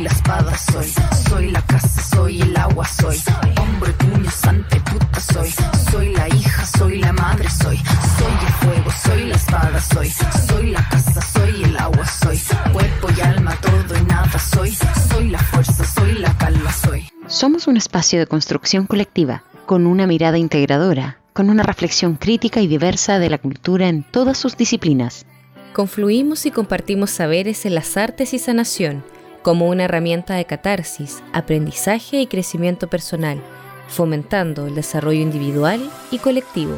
soy la espada, soy. Soy la casa, soy el agua, soy. Hombre, puño, sante, puta, soy. Soy la hija, soy la madre, soy. Soy el fuego, soy la espada, soy. Soy la casa, soy el agua, soy. Cuerpo y alma, todo y nada, soy. Soy la fuerza, soy la calma, soy. Somos un espacio de construcción colectiva, con una mirada integradora, con una reflexión crítica y diversa de la cultura en todas sus disciplinas. Confluimos y compartimos saberes en las artes y sanación como una herramienta de catarsis, aprendizaje y crecimiento personal, fomentando el desarrollo individual y colectivo.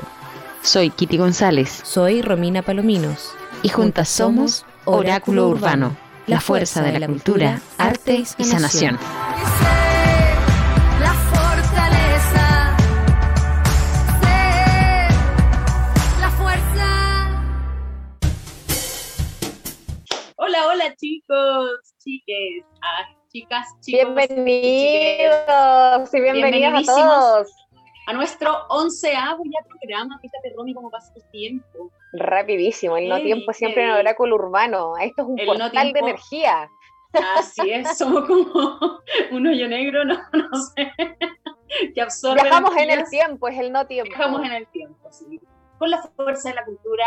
Soy Kitty González. Soy Romina Palominos. Y juntas somos Oráculo Urbano, la fuerza de la cultura, arte y sanación. La fortaleza, sé la fuerza. Hola, hola chicos, chiques, ah, chicas, chicos. Bienvenidos y bienvenidas a todos. A nuestro onceavo ya programa, fíjate Romy cómo pasa el tiempo. Rapidísimo, el no tiempo siempre en sí. el oráculo urbano. Esto es un El no portal de energía. Así es, somos como un hoyo negro, no, no sé, que absorbe Viajamos en el tiempo, es el no tiempo. Viajamos en el tiempo, sí. Con la fuerza de la cultura,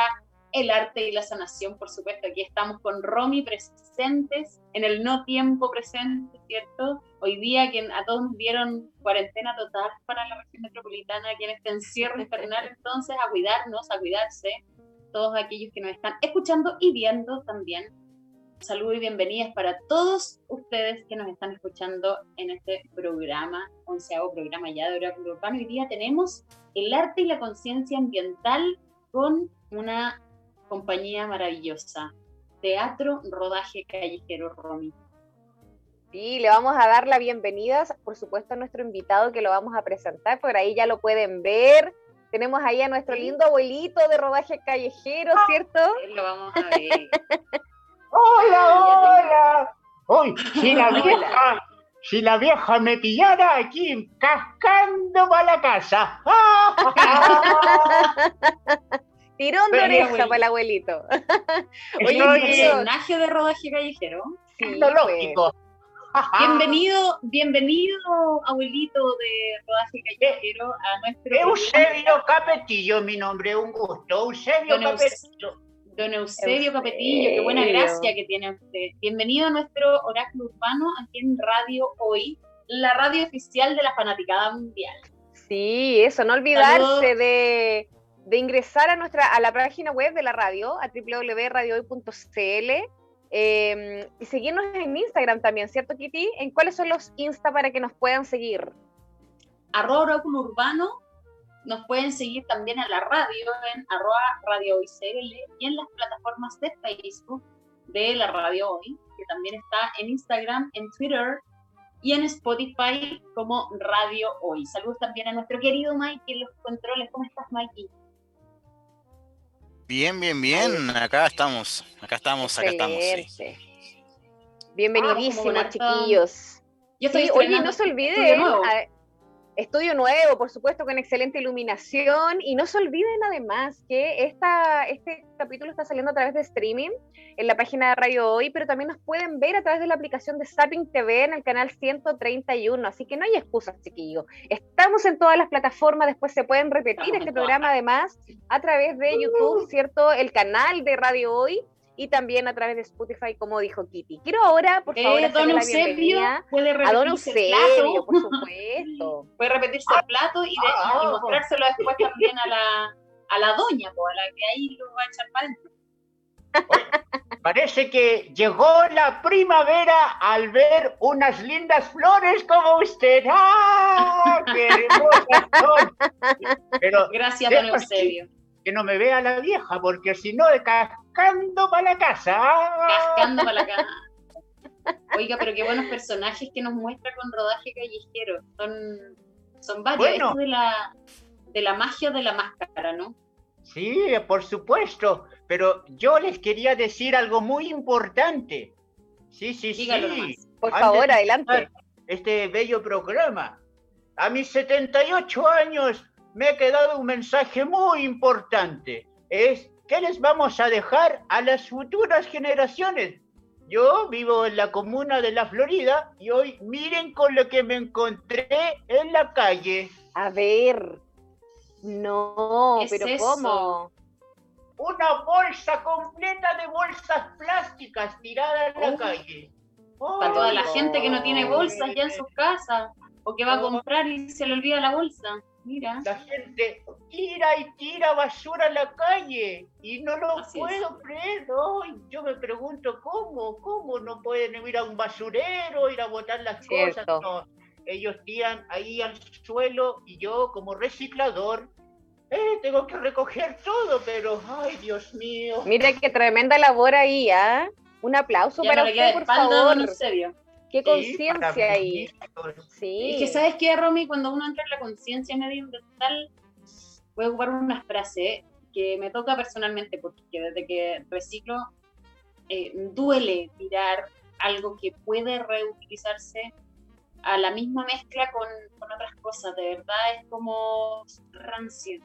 el arte y la sanación, por supuesto. Aquí estamos con Romy presentes, en el no tiempo presente, ¿cierto? Hoy día que a todos nos dieron cuarentena total para la región metropolitana, aquí en este encierro infernal, entonces a cuidarnos, a cuidarse, todos aquellos que nos están escuchando y viendo también. Saludos y bienvenidas para todos ustedes que nos están escuchando en este programa, onceavo programa ya de Oráculo Urbano. Hoy día tenemos el arte y la conciencia ambiental con una compañía maravillosa. Teatro Rodaje Callejero Romy. Sí, le vamos a dar la bienvenida, por supuesto, a nuestro invitado que lo vamos a presentar. Por ahí ya lo pueden ver. Tenemos ahí a nuestro lindo abuelito de rodaje callejero, ¿cierto? Lo vamos a ver. Hola, hola. Uy, si la vieja, si la vieja me pillara aquí cascando para la casa. Tirón de oreja abuelito. para el abuelito. Oye, querido, personaje de Rodaje Callejero. sí, tecnológico. Bienvenido, bienvenido, abuelito de Rodaje Callejero, a nuestro Eusebio Capetillo, mi nombre, un gusto. Eusebio Don Capetillo. Don Eusebio Eusebio. Capetillo, qué buena gracia que tiene usted. Bienvenido a nuestro oráculo urbano aquí en Radio Hoy, la radio oficial de la fanaticada mundial. Sí, eso, no olvidarse Saludos. de, de ingresar a nuestra a la página web de la radio, a www.radiohoy.cl eh, y seguirnos en Instagram también, ¿cierto, Kitty? ¿En cuáles son los Insta para que nos puedan seguir? Arroba oráculo urbano, nos pueden seguir también en la radio, en arroba Radio y en las plataformas de Facebook de la Radio Hoy, que también está en Instagram, en Twitter y en Spotify como Radio Hoy. Saludos también a nuestro querido Mike en los controles. ¿Cómo estás, Mikey? Bien, bien, bien. Acá estamos, acá estamos, acá estamos. sí. Bienvenidísimos, harta- chiquillos. Yo estoy Sí, oye, no se olviden, estudio nuevo, por supuesto, con excelente iluminación, y no se olviden además que esta, este capítulo está saliendo a través de streaming en la página de Radio Hoy, pero también nos pueden ver a través de la aplicación de Zapping TV en el canal 131, así que no hay excusas, chiquillos. Estamos en todas las plataformas, después se pueden repetir este programa además a través de YouTube, ¿cierto? El canal de Radio Hoy. Y también a través de Spotify, como dijo Kitty. Quiero ahora, por favor, Eh, hacerle don la Eusebio bienvenida puede a don repetirse el plato. por supuesto. Puede repetirse el plato y, de- Ah, y ah, mostrárselo después también a la, a la doña, po, a la que ahí lo va a echar para adentro. Parece que llegó la primavera al ver unas lindas flores como usted. ¡Ah! ¡Qué hermosas son! Pero Gracias, don Eusebio. que no me vea la vieja, porque si no, cascando para la casa. Cascando para la cara. Oiga, pero qué buenos personajes que nos muestra con rodaje callejero. Son, son varios. Bueno. Esto de la, de la magia de la máscara, ¿no? Sí, por supuesto, pero yo les quería decir algo muy importante. Sí, sí, Dígalo sí. nomás. Por Antes favor, de adelante. Este bello programa. A mis 78 años me ha quedado un mensaje muy importante. Es ¿qué les vamos a dejar a las futuras generaciones? Yo vivo en la comuna de la Florida y hoy miren con lo que me encontré en la calle. A ver. No, ¿Qué es pero eso? ¿cómo? Una bolsa completa de bolsas plásticas tiradas en la Oh. calle. Para toda la Oh. gente que no tiene bolsas ya en sus casas o que va a Oh. comprar y se le olvida la bolsa. Mira. La gente tira y tira basura a la calle y no lo Así es. puedo creer. Ay, yo me pregunto cómo, cómo no pueden ir a un basurero, ir a botar las Cierto. cosas. No, ellos tiran ahí al suelo y yo como reciclador eh, tengo que recoger todo, pero ay, Dios mío. Mira qué tremenda labor ahí, ¿ah? Un aplauso Ya para usted, por favor. don Eusebio. Qué conciencia ahí. Sí. Es que, ¿sabes qué, Romy? Cuando uno entra en la conciencia medioambiental, voy a ocupar una frase que me toca personalmente, porque desde que reciclo, eh, duele tirar algo que puede reutilizarse a la misma mezcla con, con otras cosas. De verdad es como rancio.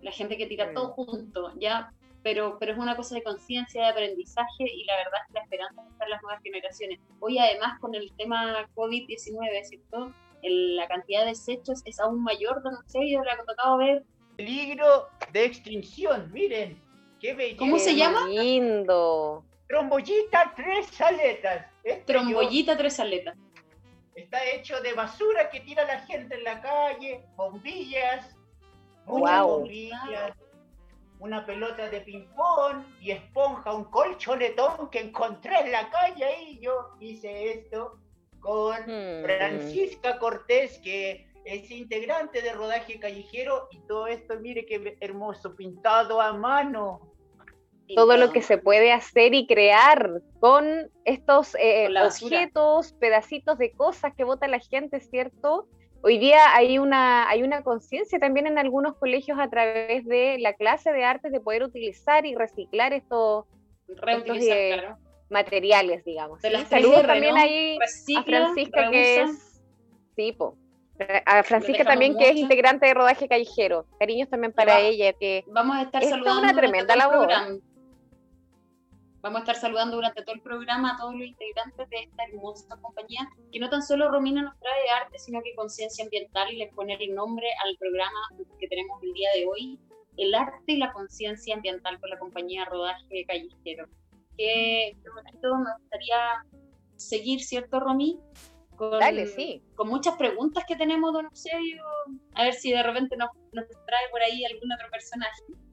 La gente que tira todo junto, ¿ya? Pero, pero es una cosa de conciencia, de aprendizaje y la verdad es que la esperanza está en las nuevas generaciones. Hoy además con el tema COVID-19, ¿cierto? El- la cantidad de desechos es aún mayor, no sé, yo le ha tocado ver. Peligro de extinción, miren. Qué belleza. ¿Cómo se llama? Lindo. Trombollita tres aletas. Este yo- Trombollita tres aletas. Está hecho de basura que tira la gente en la calle, bombillas, muchas Guau. bombillas, una pelota de ping-pong y esponja, un colchonetón que encontré en la calle ahí. Yo hice esto con Hmm. Francisca Cortés, que es integrante de rodaje callejero, y todo esto, mire qué hermoso, pintado a mano. todo lo que se puede hacer y crear con estos eh, Con objetos, pedacitos de cosas que vota la gente, ¿cierto? Hoy día hay una, hay una conciencia también en algunos colegios a través de la clase de artes de poder utilizar y reciclar estos Reutilizar, eh, claro. materiales, digamos. De también ¿no? ahí a Francisca, que es... Sí, po. A Francisca también, que es integrante de rodaje callejero. Cariños también para va. ella, que Vamos a estar Esta es saludando una tremenda labor. programa. Vamos a estar saludando durante todo el programa a todos los integrantes de esta hermosa compañía, que no tan solo Romina nos trae arte, sino que conciencia ambiental y les pone el nombre al programa que tenemos el día de hoy, el arte y la conciencia ambiental con la compañía Rodaje Callejero. Que bonito, me gustaría seguir, ¿cierto, Romy? Con, dale, sí. con muchas preguntas que tenemos, don Eusebio, a ver si de repente nos, nos trae por ahí algún otro personaje.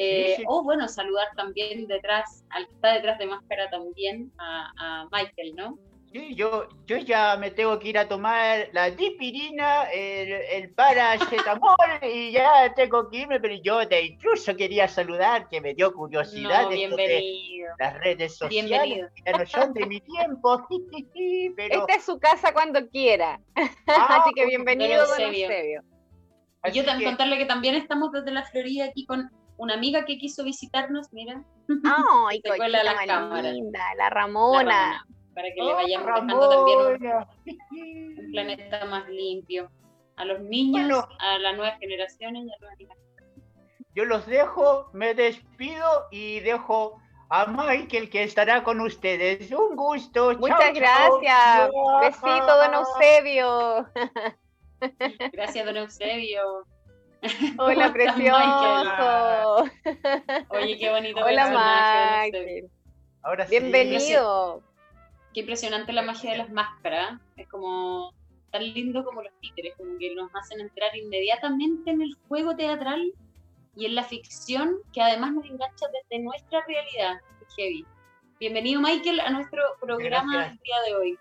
Eh, sí. O bueno, saludar también detrás, al que está detrás de máscara también, a, a Michael, ¿no? Sí, yo, yo ya me tengo que ir a tomar la dipirina, el, el paracetamol y ya tengo que irme, pero yo te incluso quería saludar, que me dio curiosidad No, esto de bienvenido. las redes sociales, Bienvenido. ya no son de mi tiempo, pero Esta es su casa cuando quiera. Ah, Así que bienvenido, don Eusebio. Yo también que- contarle que también estamos desde la Florida aquí con una amiga que quiso visitarnos, mira, Ay, Se cuela cochita las más cámaras. linda, la la Ramona. Ramona, para que le Oh, vayamos dejando también un, Ramona. un planeta más limpio. A los niños, Bueno. a las nuevas generaciones y a los animales. Yo los dejo, me despido y dejo a Michael que estará con ustedes. Un gusto. Muchas gracias. Besito, don Eusebio. Gracias, don Eusebio. Hola, ¿Cómo estás, precioso. Oye, qué bonito Hola. Michael. Ahora sí. Bienvenido. Qué impresionante la magia de las máscaras. Es como tan lindo como los títeres, como que nos hacen entrar inmediatamente en el juego teatral y en la ficción, que además nos engancha desde nuestra realidad. Heavy. Bienvenido, Michael, a nuestro programa Gracias. del día de hoy.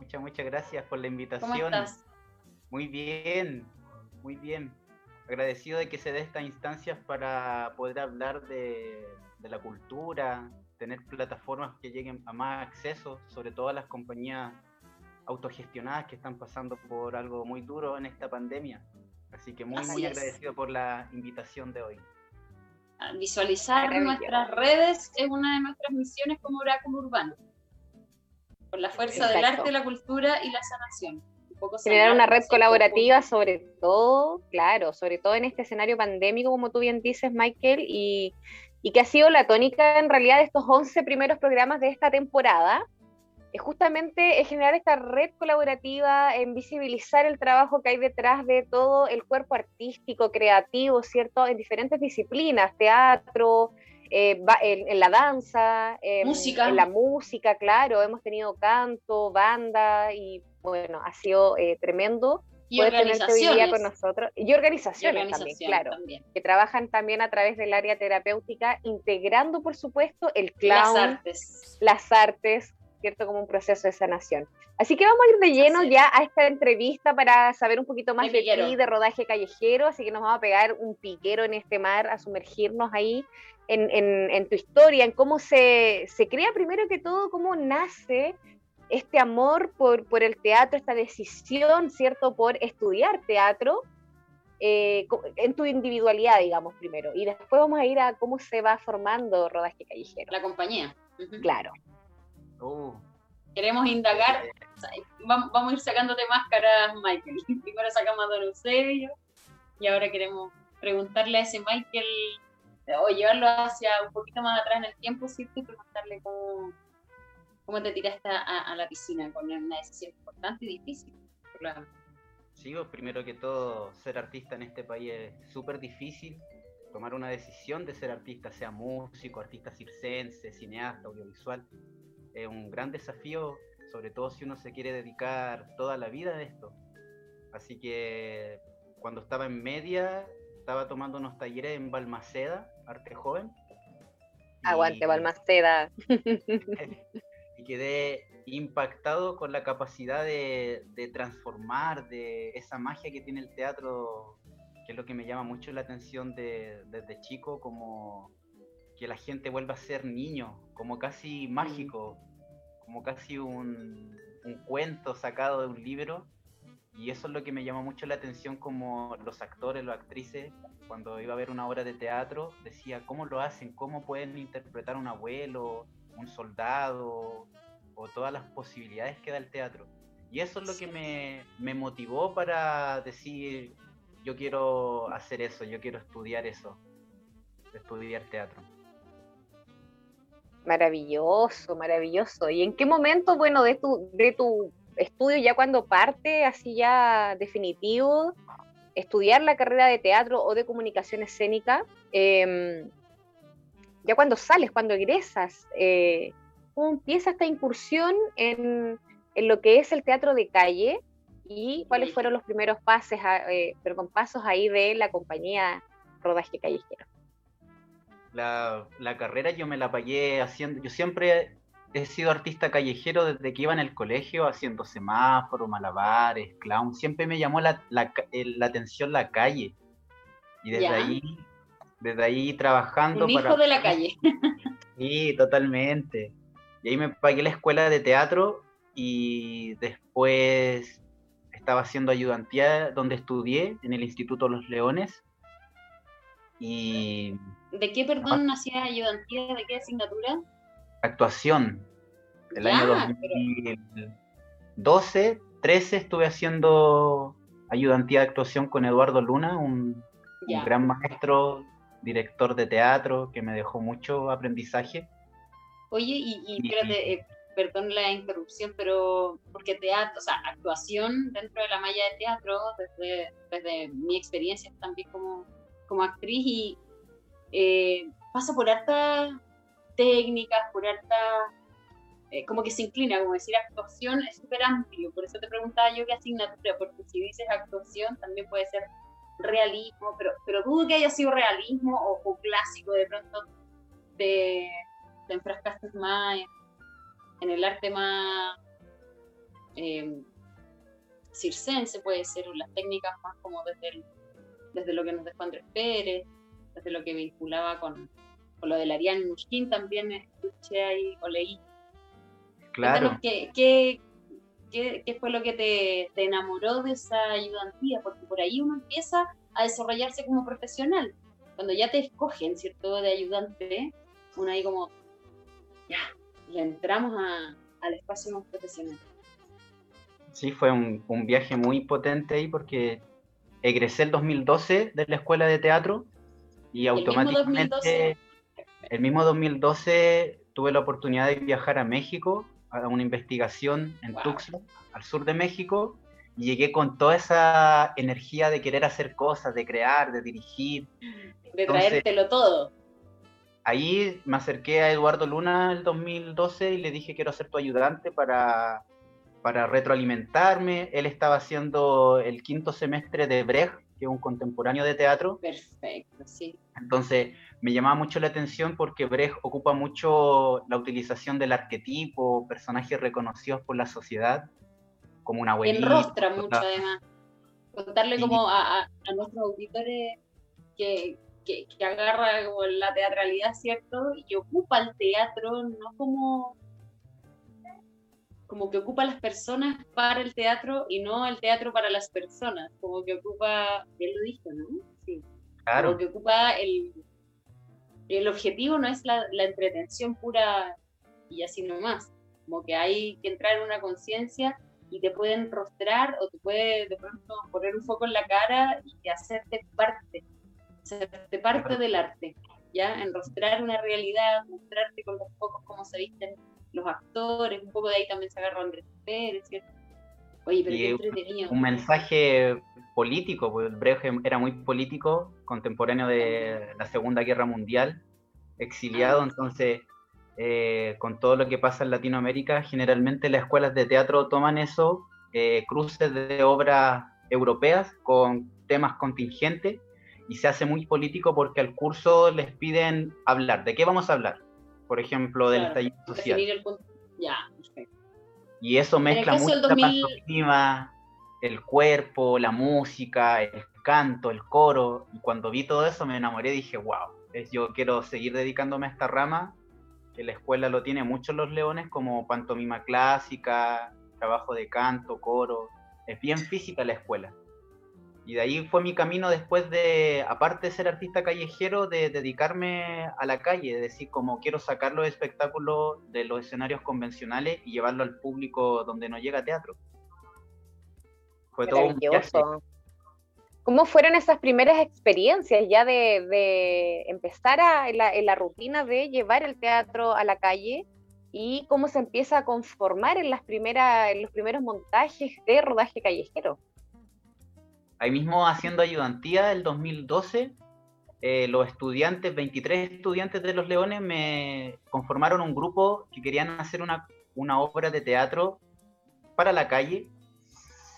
Muchas, muchas gracias por la invitación. ¿Cómo estás? Muy bien, muy bien. Agradecido de que se dé estas instancias para poder hablar de, de la cultura, tener plataformas que lleguen a más acceso, sobre todo a las compañías autogestionadas que están pasando por algo muy duro en esta pandemia. Así que muy, Así muy es. agradecido por la invitación de hoy. A Visualizar nuestras redes es una de nuestras misiones como oráculo urbano. Por la fuerza del arte, la cultura y la sanación. Poco Generar una red colaborativa, sobre todo, claro, sobre todo en este escenario pandémico, como tú bien dices, Michael, y, y que ha sido la tónica en realidad de estos 11 primeros programas de esta temporada, es justamente generar esta red colaborativa, en visibilizar el trabajo que hay detrás de todo el cuerpo artístico, creativo, ¿cierto? En diferentes disciplinas, teatro, eh, en, la danza, en, música. en la música, claro, hemos tenido canto, banda y bueno, ha sido eh, tremendo Y poder tenerte hoy día con nosotros. Y organizaciones, Y organizaciones también, claro, también. que trabajan también a través del área terapéutica, integrando, por supuesto, el Las clown, artes. las artes, ¿cierto? Como un proceso de sanación. Así que vamos a ir de lleno ya a esta entrevista para saber un poquito más De ti, de rodaje callejero, así que nos vamos a pegar un piquero en este mar, a sumergirnos ahí en, en- en tu historia, en cómo se, se crea primero que todo, cómo nace este amor por, por el teatro, esta decisión, ¿cierto?, por estudiar teatro. eh, en tu individualidad, digamos, primero. Y después vamos a ir a cómo se va formando rodaje callejero. La compañía. Claro. Uh, Queremos indagar. Vamos, vamos a ir sacándote máscaras, Michael. Primero sacamos a Don Eusebio y ahora queremos preguntarle a ese Michael o llevarlo hacia un poquito más atrás en el tiempo, ¿cierto? Y preguntarle cómo, cómo te tiraste a, a la piscina con una decisión importante y difícil. Claro. sí, pues, primero que todo, ser artista en este país es súper difícil. Tomar una decisión de ser artista, sea músico, artista circense, cineasta, audiovisual, es un gran desafío, sobre todo si uno se quiere dedicar toda la vida a esto. Así que cuando estaba en media, estaba tomando unos talleres en Balmaceda, Arte Joven. Aguante, y- Balmaceda. y quedé impactado con la capacidad de, de transformar, de esa magia que tiene el teatro, que es lo que me llama mucho la atención de- desde chico, como que la gente vuelva a ser niño, como casi mágico, como casi un, un cuento sacado de un libro. Y eso es lo que me llama mucho la atención como los actores, las actrices, cuando iba a ver una obra de teatro, decía, ¿cómo lo hacen? ¿Cómo pueden interpretar a un abuelo, un soldado, o todas las posibilidades que da el teatro? Y eso es lo que me, me motivó para decir, yo quiero hacer eso, yo quiero estudiar eso, estudiar teatro. Maravilloso, maravilloso. ¿Y en qué momento, bueno, de tu, de tu estudio, ya cuando parte, así ya definitivo, estudiar la carrera de teatro o de comunicación escénica, em, ya cuando sales, cuando egresas, eh, ¿cómo empieza esta incursión en, en lo que es el teatro de calle? ¿Y cuáles fueron los primeros pases, a- eh, perdón, pasos ahí de la compañía Rodaje Callejero? La, la carrera yo me la pagué haciendo, yo siempre he sido artista callejero desde que iba en el colegio, haciendo semáforos, malabares, clown, siempre me llamó la, la la atención la calle. Y desde Ya. ahí, desde ahí trabajando Un para... hijo de la calle. Sí, totalmente. Y ahí me pagué la escuela de teatro y después estaba haciendo ayudantía donde estudié, en el Instituto Los Leones. Y ¿De qué, perdón, hacía ayudantía? ¿De qué asignatura? actuación. El Ya, año pero- 2012, 13 estuve haciendo ayudantía de actuación con Eduardo Luna, un, gran maestro, director de teatro, que me dejó mucho aprendizaje. Oye, y, y Y- espérate, eh, perdón la interrupción, pero porque teatro, o sea, actuación dentro de la malla de teatro, desde, desde mi experiencia también como, como actriz, y eh, pasa por hartas técnicas, por hartas, eh, como que se inclina, como decir actuación es súper amplio, por eso te preguntaba yo qué asignatura, porque si dices actuación también puede ser realismo, pero, pero dudo que haya sido realismo o, o clásico de pronto te, te enfrascaste más en, en el arte más eh, circense, puede ser, o las técnicas más como desde, el- desde lo que nos dejó Andrés Pérez, desde lo que vinculaba con, con lo de Ariane Mushkin, también escuché ahí o leí. Claro. Cuéntanos qué, qué, qué- qué fue lo que te, te enamoró de esa ayudantía, porque por ahí uno empieza a desarrollarse como profesional. Cuando ya te escogen, ¿cierto?, de ayudante, uno ahí como, ya, le entramos a- al espacio más profesional. Sí, fue un, un viaje muy potente ahí porque egresé el 2012 de la escuela de teatro y ¿El mismo automáticamente... 2012? el mismo 2012 tuve la oportunidad de viajar a México a una investigación en Tuxtla, al sur de México, y llegué con toda esa energía de querer hacer cosas, de crear, de dirigir. De traértelo todo. Ahí me acerqué a Eduardo Luna el 2012 y le dije quiero ser tu ayudante para, para retroalimentarme. Él estaba haciendo el quinto semestre de Brecht, que es un contemporáneo de teatro. Perfecto, sí. Entonces me llamaba mucho la atención porque Brecht ocupa mucho la utilización del arquetipo, personajes reconocidos por la sociedad como una abuelita. Enrostra mucho además. Contarle como a, nuestros auditores que, que, agarra como la teatralidad, ¿cierto? Y que ocupa el teatro, no como como que ocupa a las personas para el teatro y no el teatro para las personas, como que ocupa, él lo dijo, ¿no? Sí. Claro. Como que ocupa el, el objetivo no es la, entretención pura y así nomás, como que hay que entrar en una conciencia y te pueden rostrar o te puede de pronto poner un foco en la cara y hacerte parte, hacerte parte del arte, ¿ya? Enrostrar una realidad, mostrarte con los focos cómo se visten los actores, un poco de ahí también se agarró Andrés Pérez, ¿cierto? Oye, pero qué entretenido. Un mensaje político, porque el Brecht era muy político, contemporáneo de la Segunda Guerra Mundial, exiliado, ah. entonces eh, con todo lo que pasa en Latinoamérica, generalmente las escuelas de teatro toman eso, eh, cruces de obras europeas con temas contingentes y se hace muy político porque al curso les piden hablar. ¿De qué vamos a hablar? Por ejemplo, del estallido social. Y eso mezcla mucho la pantomima, el cuerpo, la música, el canto, el coro. Y cuando vi todo eso me enamoré y dije, wow, yo quiero seguir dedicándome a esta rama que la escuela lo tiene mucho los leones, como pantomima clásica, trabajo de canto, coro. Es bien física la escuela. Y de ahí fue mi camino después de, aparte de ser artista callejero, de dedicarme a la calle, de decir como quiero sacar los espectáculos de los escenarios convencionales y llevarlo al público donde no llega teatro. Fue todo un ¿Cómo fueron esas primeras experiencias ya de, empezar a, en, la, rutina de llevar el teatro a la calle y cómo se empieza a conformar en, las primeras, en los primeros montajes de rodaje callejero? Ahí mismo haciendo ayudantía el 2012, eh, los estudiantes, 23 estudiantes de Los Leones, me conformaron un grupo que querían hacer una, una obra de teatro para la calle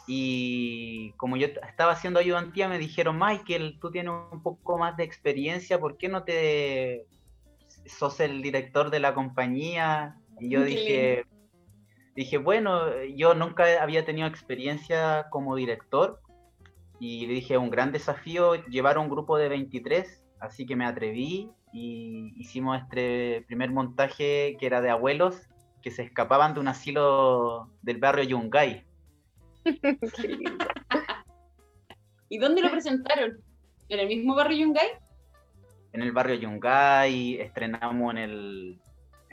y como yo estaba haciendo ayudantía, me dijeron, Michael, tú tienes un poco más de experiencia, ¿por qué no te sos el director de la compañía? Y yo dije, dije, bueno, yo nunca había tenido experiencia como director y le dije, un gran desafío llevar un grupo de 23, así que me atreví y hicimos este primer montaje que era de abuelos que se escapaban de un asilo del barrio Yungay ¿Y dónde lo presentaron? ¿En el mismo barrio Yungay? En el barrio Yungay, estrenamos en el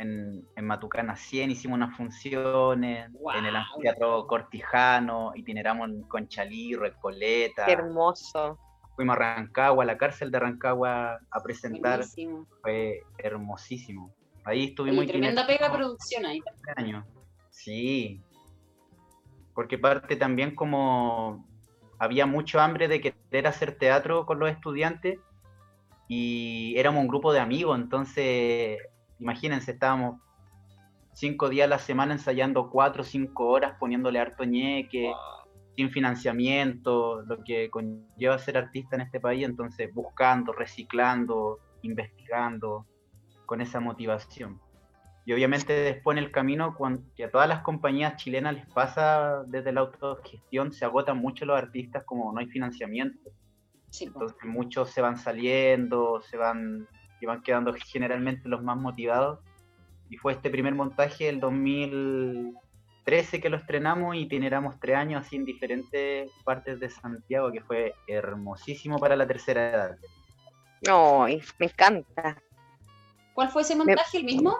en, Matucana 100, hicimos unas funciones, en el anfiteatro Cortijano, itineramos en Conchalí, Recoleta. Qué hermoso. Fuimos a Rancagua, a la cárcel de Rancagua a presentar. Fue hermosísimo. Ahí estuvimos. tremenda pega producción ahí. Año. Sí, porque parte también como había mucho hambre de querer hacer teatro con los estudiantes y éramos un grupo de amigos, entonces imagínense, estábamos cinco días a la semana ensayando cuatro o cinco horas poniéndole harto ñeque, sin financiamiento, lo que conlleva ser artista en este país, entonces buscando, reciclando, investigando, con esa motivación. Y obviamente después en el camino, cuando, que a todas las compañías chilenas les pasa desde la autogestión, se agotan mucho los artistas como no hay financiamiento. Entonces muchos se van saliendo, se van, y van quedando generalmente los más motivados. Y fue este primer montaje el 2013 que lo estrenamos y generamos tres años así en diferentes partes de Santiago, que fue hermosísimo para la tercera edad. No, me encanta. ¿Cuál fue ese montaje, el mismo?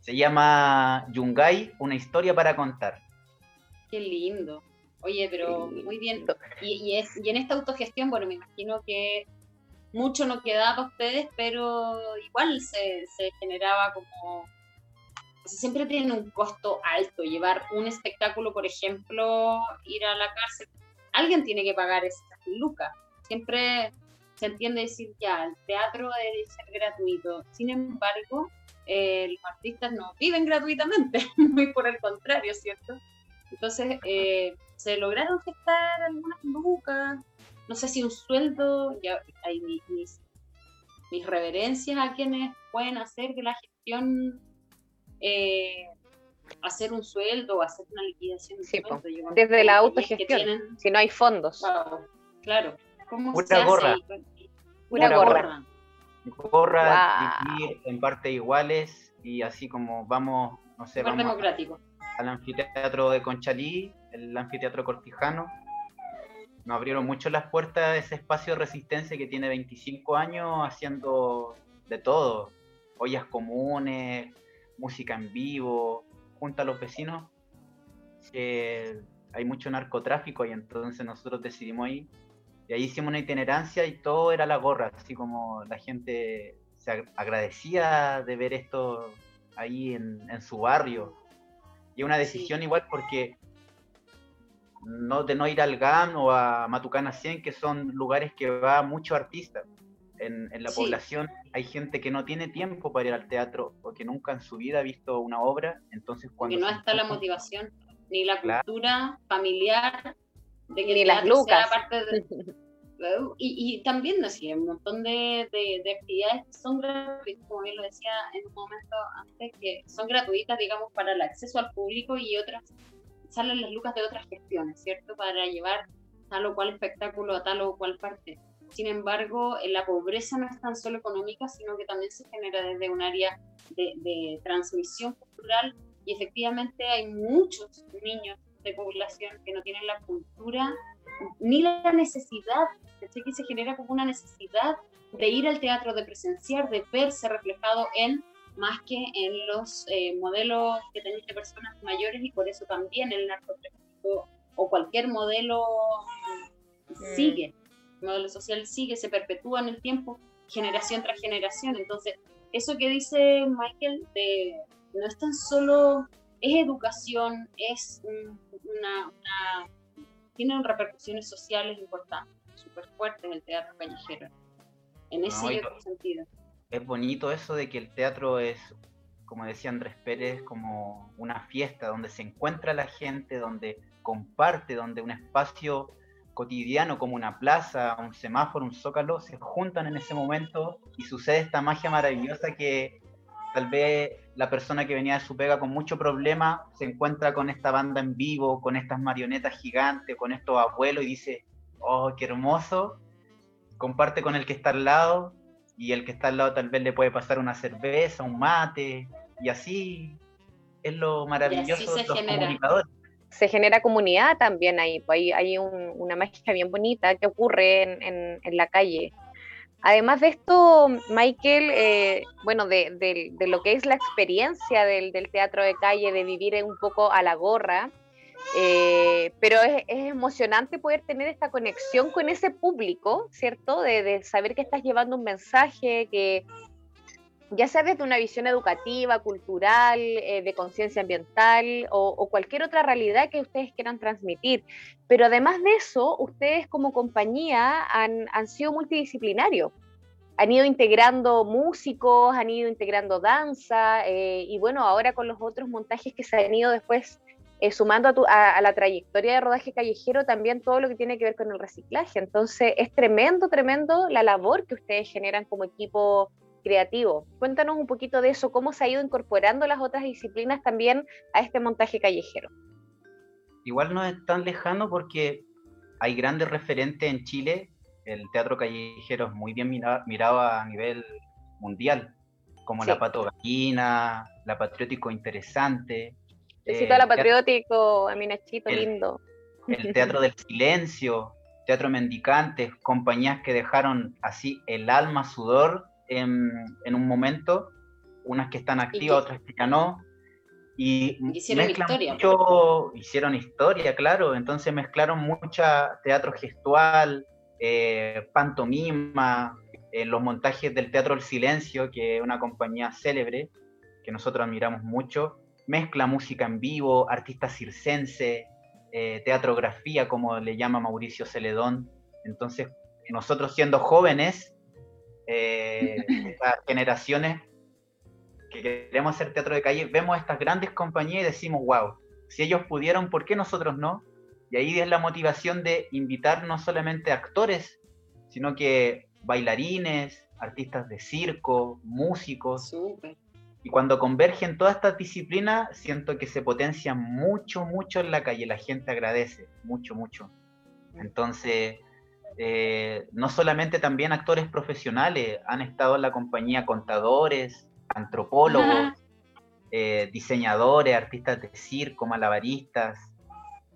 Se llama Yungay, una historia para contar. Qué lindo. Oye, pero muy bien. Y, y, es, y en esta autogestión, bueno, me imagino que mucho no quedaba para ustedes, pero igual se, generaba como... siempre tiene un costo alto llevar un espectáculo, por ejemplo, ir a la cárcel. Alguien tiene que pagar esas lucas. Siempre se entiende decir ya, el teatro debe ser gratuito. Sin embargo, eh, los artistas no viven gratuitamente, muy por el contrario, ¿cierto? Entonces, eh, se lograron gestar algunas lucas, no sé si un sueldo, ya hay mis, mis, reverencias a quienes pueden hacer que la gestión, eh, hacer un sueldo o hacer una liquidación. desde la autogestión, si no hay fondos. claro. ¿Cómo Una gorra. Una, gorra. Gorra, en parte iguales y así como vamos, no sé, vamos democrático. al anfiteatro de Conchalí, el anfiteatro cortijano, nos abrieron mucho las puertas de ese espacio de resistencia que tiene 25 años haciendo de todo, ollas comunes, música en vivo, junto a los vecinos. hay mucho narcotráfico y entonces nosotros decidimos ir. Y ahí hicimos una itinerancia y todo era la gorra, así como la gente se agradecía de ver esto ahí en, su barrio. Y una decisión igual porque no, de no ir al GAN o a Matucana 100, que son lugares que va mucho artista. En, la población hay gente que no tiene tiempo para ir al teatro o que nunca en su vida ha visto una obra, entonces cuando... Que no está la motivación, ni la cultura familiar, de que ni las lucas. Parte de... y, y, también así, un montón de, de, actividades que son gratuitas, como bien lo decía en un momento antes, que son gratuitas, digamos, para el acceso al público y otras salen las lucas de otras gestiones, ¿cierto? Para llevar tal o cual espectáculo a tal o cual parte. Sin embargo, la pobreza no es tan solo económica, sino que también se genera desde un área de, transmisión cultural y efectivamente hay muchos niños de población que no tienen la cultura ni la necesidad, que se genera como una necesidad de ir al teatro, de presenciar, de verse reflejado en más que en los eh, modelos que tenéis de personas mayores y por eso también el narcotráfico o cualquier modelo mm. sigue, el modelo social sigue, se perpetúa en el tiempo, generación tras generación. Entonces, eso que dice Michael de no es tan solo, es educación, es una, tiene repercusiones sociales importantes, súper fuertes en el teatro callejero, en ese sentido es bonito eso de que el teatro es, como decía Andrés Pérez, como una fiesta donde se encuentra la gente, donde comparte, donde un espacio cotidiano como una plaza, un semáforo, un zócalo, se juntan en ese momento y sucede esta magia maravillosa que tal vez la persona que venía de su pega con mucho problema se encuentra con esta banda en vivo, con estas marionetas gigantes, con estos abuelos y dice, oh, qué hermoso, comparte con el que está al lado y el que está al lado tal vez le puede pasar una cerveza, un mate, y así es lo maravilloso de los comunicadores. Se genera comunidad también ahí, pues hay, hay una magia bien bonita que ocurre en, en, la calle. Además de esto, Michael, eh, bueno, de, de, de, lo que es la experiencia del, del, teatro de calle, de vivir un poco a la gorra, eh, pero es, emocionante poder tener esta conexión con ese público, ¿cierto? De, saber que estás llevando un mensaje que ya sea desde una visión educativa, cultural, eh, de conciencia ambiental o, cualquier otra realidad que ustedes quieran transmitir. Pero además de eso, ustedes como compañía han, sido multidisciplinarios. Han ido integrando músicos, han ido integrando danza eh, y bueno, ahora con los otros montajes que se han ido después eh, sumando a, la trayectoria de rodaje callejero también todo lo que tiene que ver con el reciclaje. Entonces es tremendo, tremendo la labor que ustedes generan como equipo creativo. Cuéntanos un poquito de eso, cómo se ha ido incorporando las otras disciplinas también a este montaje callejero. Igual no es tan lejano porque hay grandes referentes en Chile. El teatro callejero es muy bien mirado a nivel mundial, como la Pato Gallina, la Patriótico Interesante, Besito a la patriótico, a mi Nachito lindo. El Teatro del Silencio, Teatro Mendicantes, compañías que dejaron así el alma, sudor en, un momento, unas que están activas, otras que ya no. Y hicieron historia. Mucho, hicieron historia, claro. Entonces mezclaron mucha teatro gestual, eh, pantomima, en los montajes del Teatro El Silencio, que es una compañía célebre que nosotros admiramos mucho, mezcla música en vivo, artistas circense, eh, teatrografía, como le llama Mauricio Celedón. Entonces, nosotros siendo jóvenes, eh, generaciones que queremos hacer teatro de calle, vemos estas grandes compañías y decimos, wow, si ellos pudieron, ¿por qué nosotros no? Y ahí es la motivación de invitar no solamente actores, sino que bailarines, artistas de circo, músicos. Y cuando convergen todas estas disciplinas, siento que se potencian mucho, mucho en la calle. La gente agradece, mucho, mucho. Entonces, eh, no solamente también actores profesionales, han estado en la compañía contadores, antropólogos, eh, diseñadores, artistas de circo, malabaristas.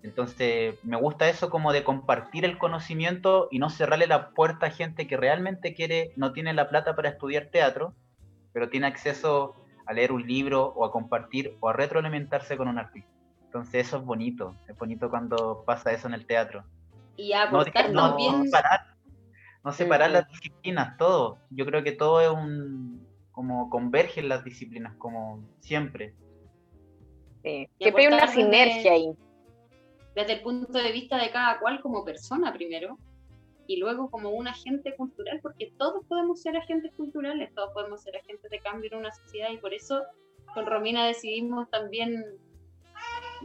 Entonces, me gusta eso como de compartir el conocimiento y no cerrarle la puerta a gente que realmente quiere, no tiene la plata para estudiar teatro, pero tiene acceso a leer un libro o a compartir o a retroalimentarse con un artista. Entonces, eso es bonito, es bonito cuando pasa eso en el teatro. Y aportar no, también... No separar, las disciplinas, todo. Yo creo que todo es un, como convergen las disciplinas, como siempre. Sí, siempre hay una sinergia ahí desde el punto de vista de cada cual como persona primero y luego como un agente cultural, porque todos podemos ser agentes culturales, todos podemos ser agentes de cambio en una sociedad y por eso con Romina decidimos también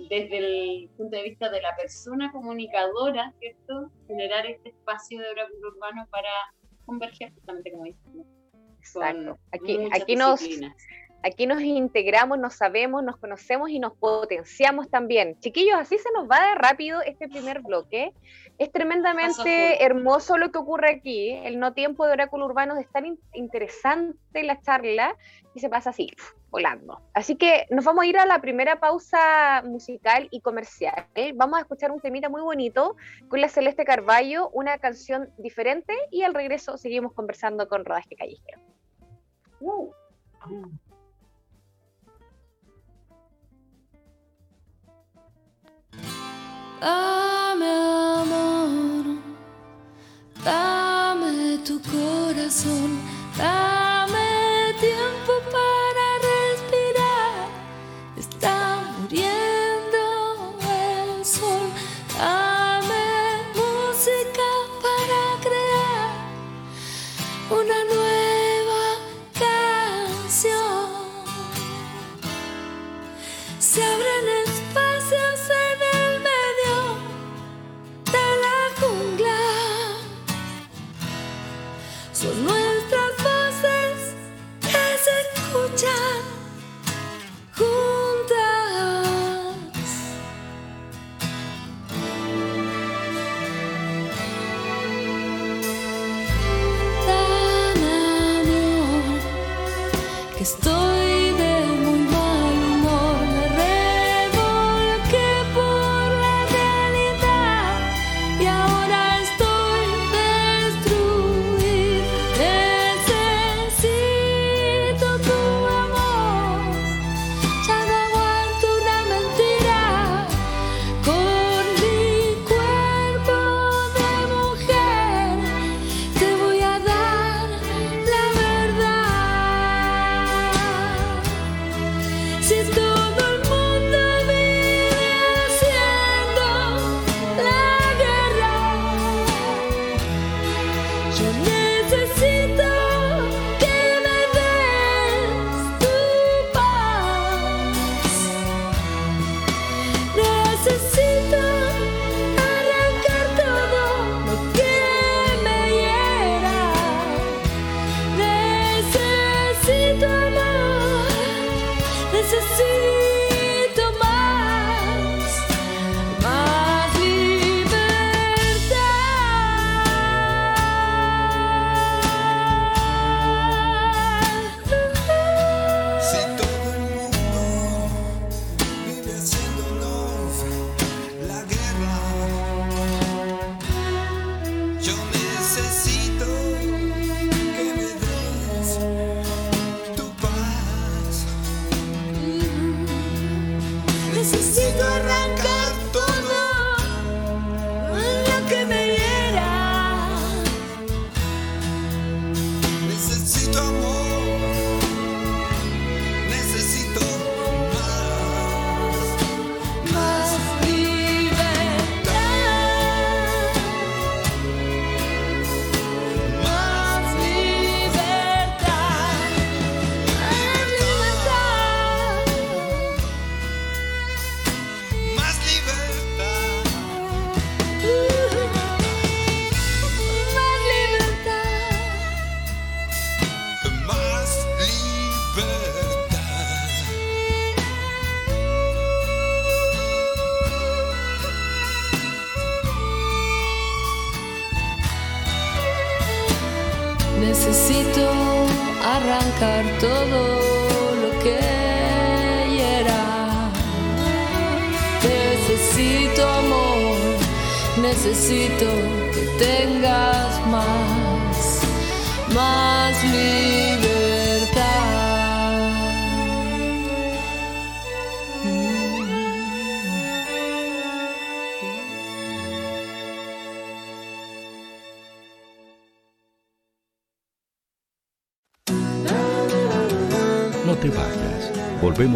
desde el punto de vista de la persona comunicadora, ¿cierto? Generar este espacio de oráculo urbano para converger justamente como dices. Exacto. Aquí, aquí nos, Aquí nos integramos, nos sabemos, nos conocemos y nos potenciamos también. Chiquillos, así se nos va de rápido este primer bloque. Es tremendamente hermoso lo que ocurre aquí. El no tiempo de oráculo urbano es tan interesante la charla y se pasa así, volando. Así que nos vamos a ir a la primera pausa musical y comercial. Vamos a escuchar un temita muy bonito con la Celeste Carballo, una canción diferente y al regreso seguimos conversando con Rodaje Callejero. Dame amor, dame tu corazón, dame tiempo para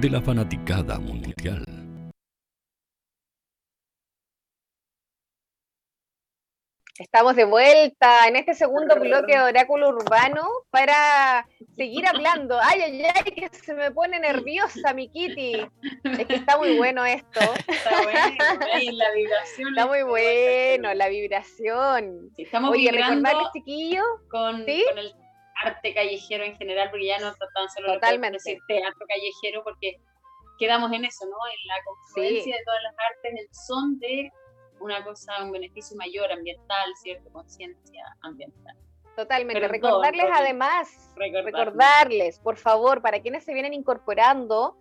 de la fanaticada mundial. Estamos de vuelta en este segundo bloque de Oráculo Urbano para seguir hablando. Ay, ay, ay, que se me pone nerviosa mi Kitty. Es que está muy bueno esto. Está bueno, la vibración. Está muy bueno, la vibración. estamos Oye, vibrando chiquillos, con, ¿sí? con el arte callejero en general, porque ya no tan solo Totalmente. decir teatro callejero, porque quedamos en eso, ¿no? En la confluencia de todas las artes, en el son de una cosa, un beneficio mayor ambiental, ¿cierto? Conciencia ambiental. Totalmente. recordarles además, recordarles, por favor, para quienes se vienen incorporando,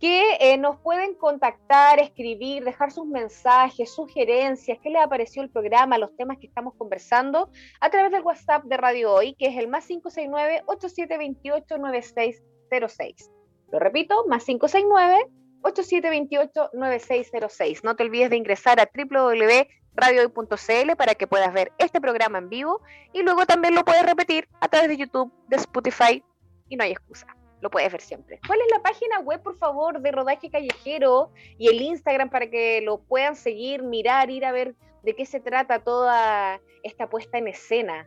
que eh, nos pueden contactar, escribir, dejar sus mensajes, sugerencias, qué les ha parecido el programa, los temas que estamos conversando, a través del WhatsApp de Radio Hoy, que es el más 569-8728-9606. Lo repito, más 569-8728-9606. No te olvides de ingresar a www.radiohoy.cl para que puedas ver este programa en vivo y luego también lo puedes repetir a través de YouTube, de Spotify y no hay excusa lo puedes ver siempre. ¿Cuál es la página web, por favor, de Rodaje Callejero y el Instagram para que lo puedan seguir, mirar, ir a ver de qué se trata toda esta puesta en escena?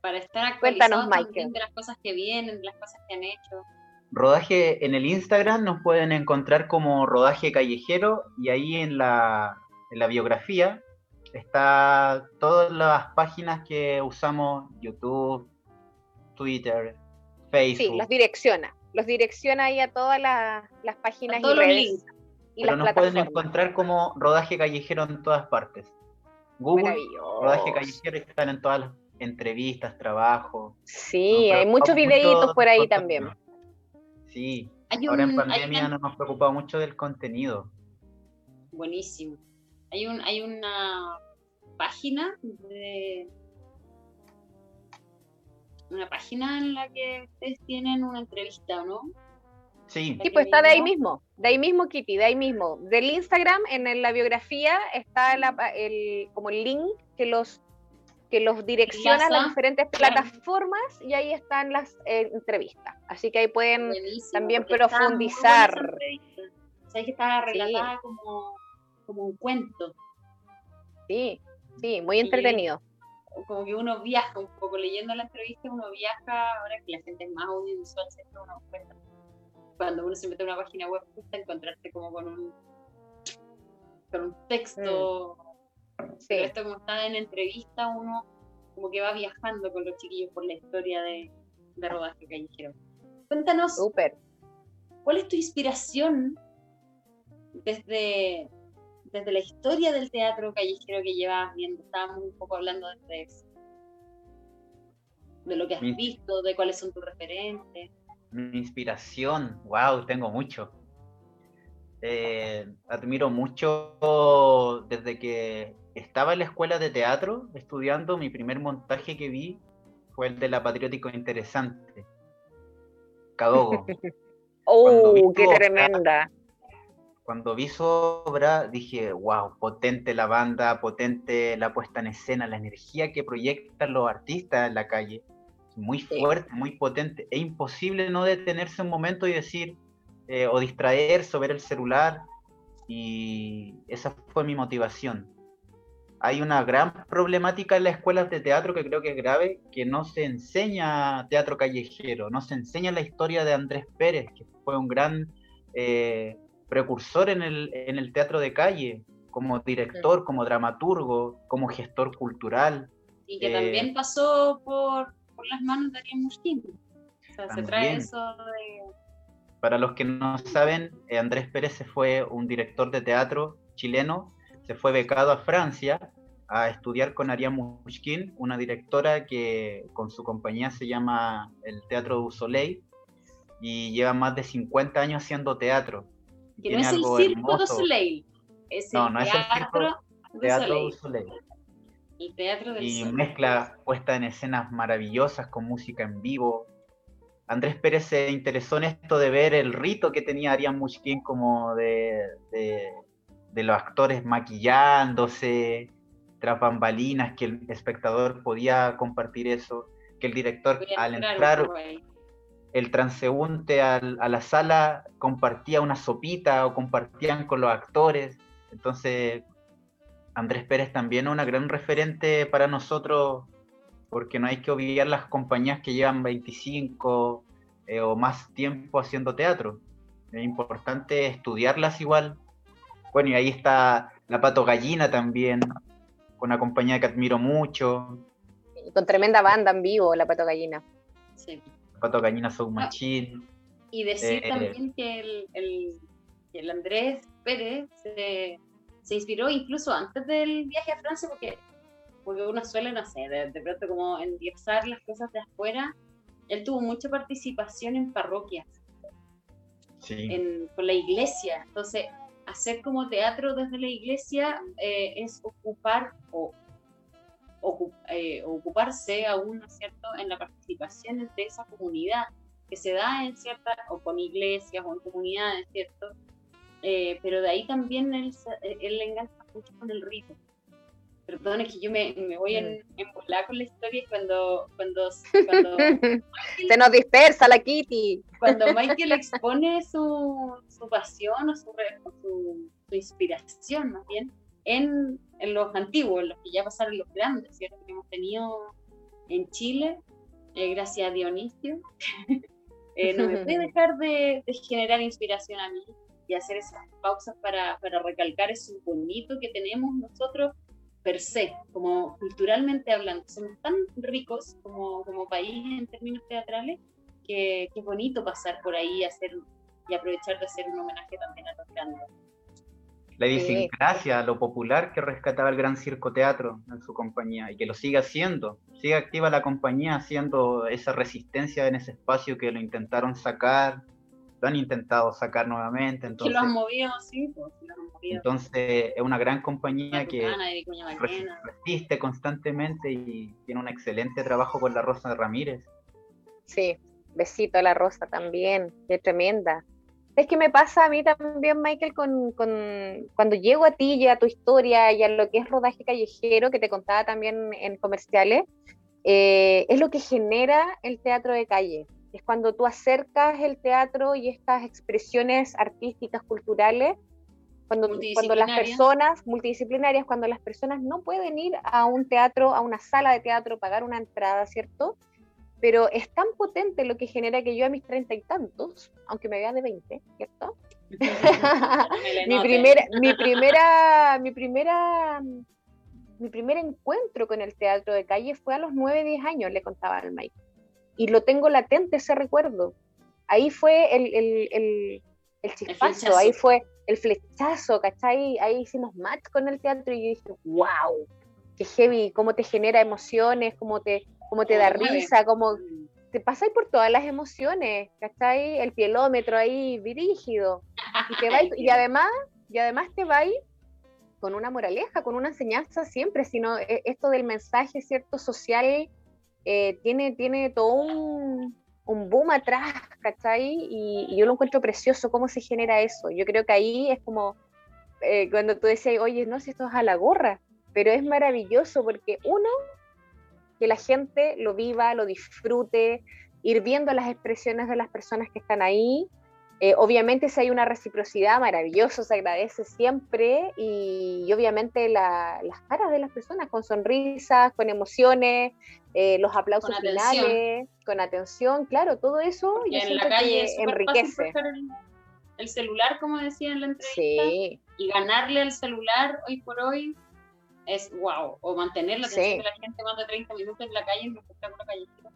Para estar actualizados Michael. de las cosas que vienen, de las cosas que han hecho. Rodaje en el Instagram nos pueden encontrar como Rodaje Callejero y ahí en la, en la biografía está todas las páginas que usamos, YouTube, Twitter, Facebook. Sí, las direcciona los direcciona ahí a todas las páginas y redes. Y Pero nos pueden encontrar como rodaje callejero en todas partes. Google, rodaje callejero están en todas las entrevistas, trabajos. Sí, hay muchos videitos por ahí también. Sí, ahora en pandemia nos hemos preocupado mucho del contenido. Buenísimo. Hay, un, hay una página de una página en la que ustedes tienen una entrevista, ¿no? Sí. Sí, pues está de ahí mismo, de ahí mismo, Kitty, de ahí mismo. Del Instagram, en la biografía, está el, como el link que los, que los direcciona a las diferentes plataformas y ahí están las eh, entrevistas. Así que ahí pueden también profundizar. O que está relatada como, como un cuento. Sí, sí, muy entretenido como que uno viaja un poco leyendo la entrevista, uno viaja, ahora que la gente es más audiovisual, uno cuando uno se mete en una página web, gusta encontrarte como con un, con un texto. Mm. Pero esto como está en entrevista, uno como que va viajando con los chiquillos por la historia de, de rodaje callejero. Cuéntanos. ¿cuál es tu inspiración desde, desde la historia del teatro callejero que llevas viendo? Estábamos un poco hablando de eso. De lo que has visto, de cuáles son tus referentes. Mi inspiración, wow, tengo mucho. Eh, admiro mucho desde que estaba en la escuela de teatro estudiando, mi primer montaje que vi fue el de la Patriótico Interesante. Cadogo. ¡Oh, qué tremenda! Cuando vi su obra dije, wow, potente la banda, potente la puesta en escena, la energía que proyectan los artistas en la calle. Muy fuerte, muy potente. Es imposible no detenerse un momento y decir, eh, o distraerse o ver el celular. Y esa fue mi motivación. Hay una gran problemática en las escuelas de teatro que creo que es grave, que no se enseña teatro callejero, no se enseña la historia de Andrés Pérez, que fue un gran eh, precursor en el, en el teatro de calle, como director, como dramaturgo, como gestor cultural. Y que también eh, pasó por, por, las manos de Ariel Mushkin. O sea, se trae eso de para los que no saben, eh, Andrés Pérez fue un director de teatro chileno, se fue becado a Francia a estudiar con Ariane Mushkin, una directora que con su compañía se llama el Teatro du Soleil y lleva más de 50 años haciendo teatro. Que no es el Circo du Soleil, es no, no es el Circo du Teatro Soleil. El teatro del y mezcla puesta en escenas maravillosas con música en vivo, Andrés Pérez se interesó en esto de ver el rito que tenía Ariane Mushkin como de, los actores maquillándose, tras bambalinas, que el espectador podía compartir eso, que el director al entrar, el transeúnte a la sala compartía una sopita o compartían con los actores. Entonces, Andrés Pérez también es una gran referente para nosotros porque no hay que olvidar las compañías que llevan 25 eh, o más tiempo haciendo teatro. Es importante estudiarlas igual. Bueno, y ahí está La Pato Gallina también, con una compañía que admiro mucho. con tremenda banda en vivo, La Pato Gallina. Sí. Pato Gallina Soul Machine. y decir eh, también que el, el, Andrés Pérez se, se inspiró incluso antes del viaje a Francia, porque porque uno suele, no sé, de, pronto como endiosar las cosas de afuera. Él tuvo mucha participación en parroquias, con la iglesia. Entonces, hacer como teatro desde la iglesia eh, es ocupar o eh, ocuparse aún, ¿no es cierto?, en la participación de esa comunidad que se da en ciertas, o con iglesias o en comunidades, ¿cierto? Eh, pero de ahí también él, él le engancha mucho con el rito perdón, es que yo me, me voy en, mm. en volar con la historia cuando, cuando, cuando se nos dispersa la Kitty. Cuando Michael expone su, su pasión o su, su, inspiración, más bien, en, en, los antiguos, en los que ya pasaron los grandes, ¿cierto? Que hemos tenido en Chile, eh, gracias a Dionisio. eh, no me puede dejar de, de, generar inspiración a mí y hacer esas pausas para, para recalcar eso bonito que tenemos nosotros per se, como culturalmente hablando, somos tan ricos como, como país en términos teatrales que, que, es bonito pasar por ahí hacer, y aprovechar de hacer un homenaje también a los grandes. La idiosincrasia, lo popular que rescataba el Gran Circo Teatro en su compañía y que lo sigue haciendo. Sigue activa la compañía haciendo esa resistencia en ese espacio que lo intentaron sacar, lo han intentado sacar nuevamente. Entonces, que lo han movido, sí, pues, lo han movido. Entonces, es una gran compañía que resiste constantemente y tiene un excelente trabajo con la Rosa de Ramírez. Sí, besito a la Rosa también, qué tremenda. Es que me pasa a mí también, Michael, con, con, cuando llego a ti y a tu historia y a lo que es rodaje callejero, que te contaba también en comerciales, eh, es lo que genera el teatro de calle es cuando tú acercas el teatro y estas expresiones artísticas, culturales, cuando, cuando las personas multidisciplinarias, cuando las personas no pueden ir a un teatro, a una sala de teatro, pagar una entrada, ¿cierto? Pero es tan potente lo que genera que yo a mis treinta y tantos, aunque me vea de veinte, ¿cierto? mi, primera, mi primera, mi primera, mi primer encuentro con el teatro de calle fue a los nueve, diez años, le contaba al Mike y lo tengo latente ese recuerdo. ahí fue el, el, el, el chispazo, ahí fue el flechazo, ¿cachai? Ahí hicimos match con el teatro y yo dije, wow, qué heavy, cómo te genera emociones, cómo te, cómo te da risa, cómo te pasáis por todas las emociones, ¿cachai? El pielómetro ahí virígido. Y, te y además, y además te va con una moraleja, con una enseñanza siempre, sino eh, esto del mensaje, ¿cierto? Social, eh, tiene, tiene todo un, un boom atrás, ¿cachai? Y, yo lo encuentro precioso, cómo se genera eso. Yo creo que ahí es como eh, cuando tú decías, oye, no, si esto es a la gorra, pero es maravilloso porque uno, que la gente lo viva, lo disfrute, ir viendo las expresiones de las personas que están ahí, eh, obviamente si hay una reciprocidad, maravilloso, se agradece siempre y, obviamente las caras de las personas con sonrisas, con emociones, eh, los aplausos finales, con atención, claro, todo eso yo en la calle enriquece. El, celular, como decía en la entrevista, y ganarle al celular hoy por hoy es wow, o mantener la atención de la gente más de 30 minutos en la calle en un espectáculo callejero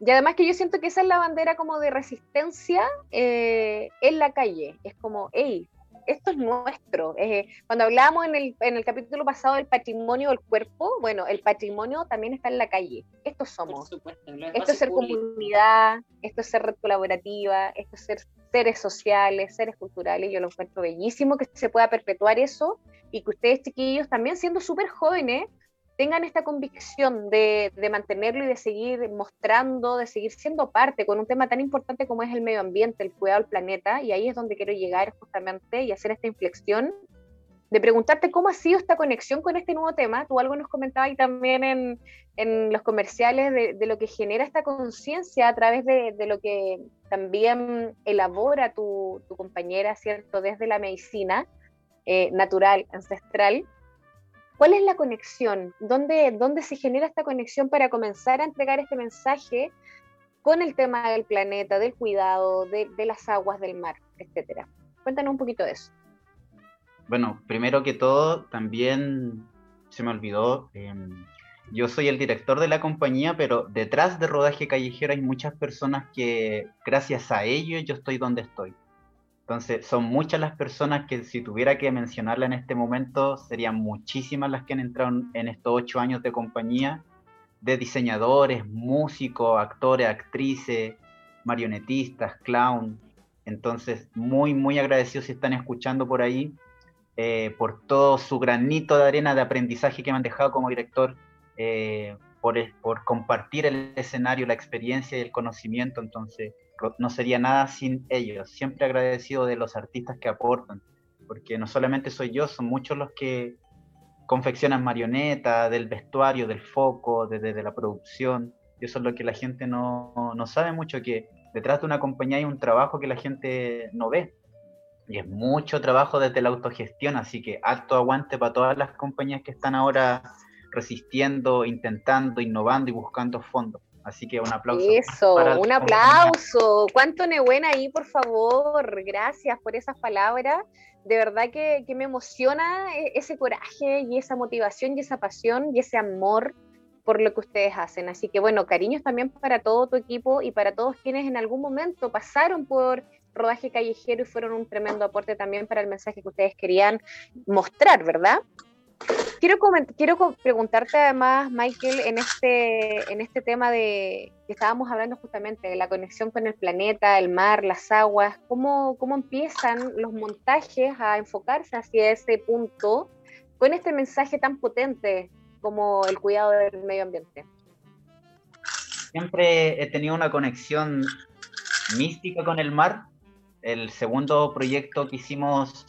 y además que yo siento que esa es la bandera como de resistencia eh, en la calle. Es como, hey, esto es nuestro. Eh, cuando hablábamos en el, en el capítulo pasado del patrimonio del cuerpo, bueno, el patrimonio también está en la calle. Estos somos. esto es ser comunidad, esto es ser red colaborativa, esto es ser seres sociales, seres culturales. Yo lo encuentro bellísimo que se pueda perpetuar eso y que ustedes, chiquillos, también siendo súper jóvenes, tengan esta convicción de, mantenerlo y de seguir mostrando, de seguir siendo parte con un tema tan importante como es el medio ambiente, el cuidado del planeta, y ahí es donde quiero llegar justamente y hacer esta inflexión, de preguntarte cómo ha sido esta conexión con este nuevo tema. Tú algo nos comentabas y también en, los comerciales de, lo que genera esta conciencia a través de, lo que también elabora tu, compañera, ¿cierto? Desde la medicina eh, natural, ancestral ¿Cuál es la conexión? ¿Dónde, ¿Dónde se genera esta conexión para comenzar a entregar este mensaje con el tema del planeta, del cuidado, de, las aguas del mar, etcétera? Cuéntanos un poquito de eso. Bueno, primero que todo, también se me olvidó, em, yo soy el director de la compañía, pero detrás de Rodaje Callejero hay muchas personas que gracias a ellos yo estoy donde estoy. Entonces, son muchas las personas que si tuviera que mencionarla en este momento, serían muchísimas las que han entrado en estos ocho años de compañía, de diseñadores, músicos, actores, actrices, marionetistas, clown. Entonces, muy, muy agradecidos si están escuchando por ahí, eh, por todo su granito de arena de aprendizaje que me han dejado como director, eh, por, por compartir el escenario, la experiencia y el conocimiento. Entonces, no sería nada sin ellos. Siempre agradecido de los artistas que aportan, porque no solamente soy yo, son muchos los que confeccionan marionetas, del vestuario, del foco, desde de, la producción. Y eso es lo que la gente no, no sabe mucho, que detrás de una compañía hay un trabajo que la gente no ve. Y es mucho trabajo desde la autogestión, así que alto aguante para todas las compañías que están ahora resistiendo, intentando, innovando y buscando fondos. Así que un aplauso. Eso, un aplauso. ¿Cuánto Nebuena ahí, por favor? Gracias por esas palabras. De verdad que, me emociona e, ese coraje y esa motivación y esa pasión y ese amor por lo que ustedes hacen. Así que bueno, cariños también para todo tu equipo y para todos quienes en algún momento pasaron por rodaje callejero y fueron un tremendo aporte también para el mensaje que ustedes querían mostrar, ¿verdad? Quiero, preguntarte además, Michael, en este, en este tema de que estábamos hablando justamente de la conexión con el planeta, el mar, las aguas, ¿cómo, cómo empiezan los montajes a enfocarse hacia ese punto con este mensaje tan potente como el cuidado del medio ambiente? Siempre he tenido una conexión mística con el mar. El segundo proyecto que hicimos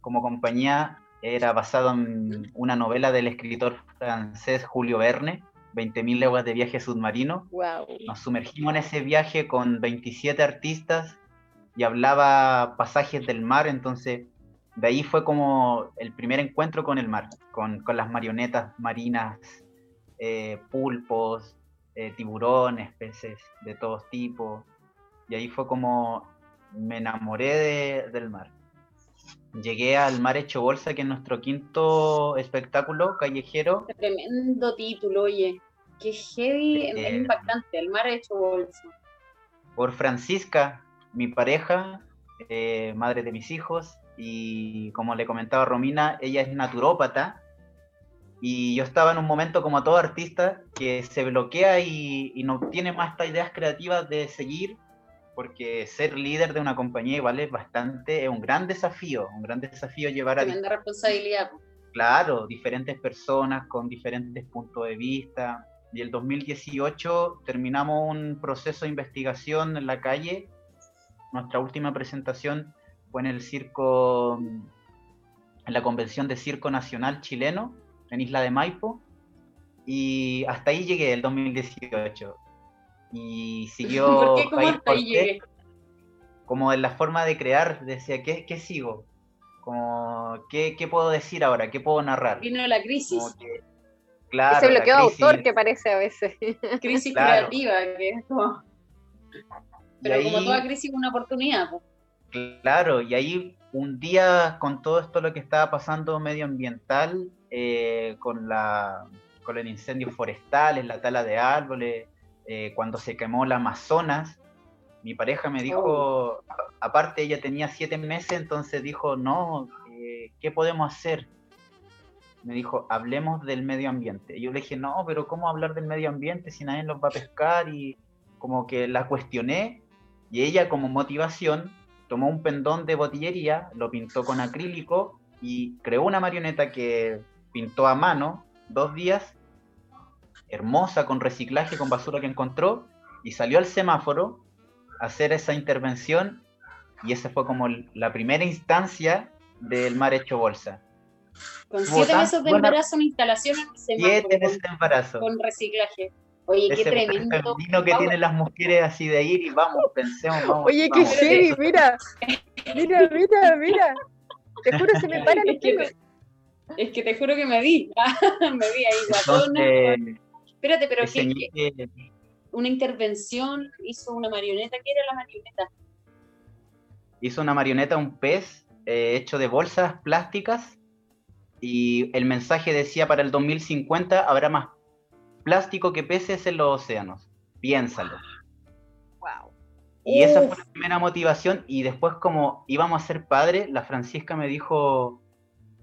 como compañía era basado en una novela del escritor francés Julio Verne, 20.000 leguas de viaje submarino. Nos sumergimos en ese viaje con 27 artistas y hablaba pasajes del mar, entonces de ahí fue como el primer encuentro con el mar, con, las marionetas marinas, eh, pulpos, eh, tiburones, peces de todos tipos, y ahí fue como me enamoré del mar llegué al Mar Hecho Bolsa, que es nuestro quinto espectáculo callejero. Tremendo título, oye. Qué heavy, es eh, impactante, el Mar Hecho Bolsa. Por Francisca, mi pareja, eh, madre de mis hijos, y como le comentaba Romina, ella es naturópata, y yo estaba en un momento como todo artista que se bloquea y, y no tiene más estas ideas creativas de seguir, porque ser líder de una compañía igual es bastante, es un gran desafío, un gran desafío llevar a... Tremenda responsabilidad. Claro, diferentes personas con diferentes puntos de vista. Y el 2018 terminamos un proceso de investigación en la calle. Nuestra última presentación fue en el circo, en la convención de Circo Nacional Chileno, en Isla de Maipo. Y hasta ahí llegué, el 2018. Y siguió... ¿Por qué? ¿Cómo hasta ahí llegué? Como en la forma de crear, decía, ¿qué, qué sigo? Como, ¿qué, ¿qué, puedo decir ahora? ¿Qué puedo narrar? Vino la crisis. Que, claro, Ese bloqueo de autor que parece a veces. Crisis claro. creativa, que es como... Pero ahí, como toda crisis, una oportunidad. Pues. Claro, y ahí un día con todo esto lo que estaba pasando medioambiental, eh, con, la, con el incendio forestal, la tala de árboles, eh, cuando se quemó la Amazonas, mi pareja me dijo, oh. aparte ella tenía siete meses, entonces dijo, no, eh, ¿qué podemos hacer? Me dijo, hablemos del medio ambiente. Y yo le dije, no, pero ¿cómo hablar del medio ambiente si nadie los va a pescar? Y como que la cuestioné y ella como motivación tomó un pendón de botillería, lo pintó con acrílico y creó una marioneta que pintó a mano dos días, hermosa, con reciclaje, con basura que encontró, y salió al semáforo hacer esa intervención y esa fue como la primera instancia del mar hecho bolsa. Con siete meses de embarazo en instalación en Siete meses de embarazo. Con reciclaje. Oye, qué tremendo. femenino que tienen las mujeres así de ir y vamos, pensemos, vamos. Oye, qué heavy, mira. Mira, mira, mira. Te juro se me paran es que, es que te juro que me vi. me vi ahí guatona. Espérate, pero ¿qué, qué, una intervención, hizo una marioneta. ¿Qué era la marioneta? Hizo una marioneta, un pez eh, hecho de bolsas plásticas y el mensaje decía para el 2050 habrá más plástico que peces en los océanos. Piénsalo. Wow. Y esa fue la primera motivación y después como íbamos a ser padres, la Francisca me dijo,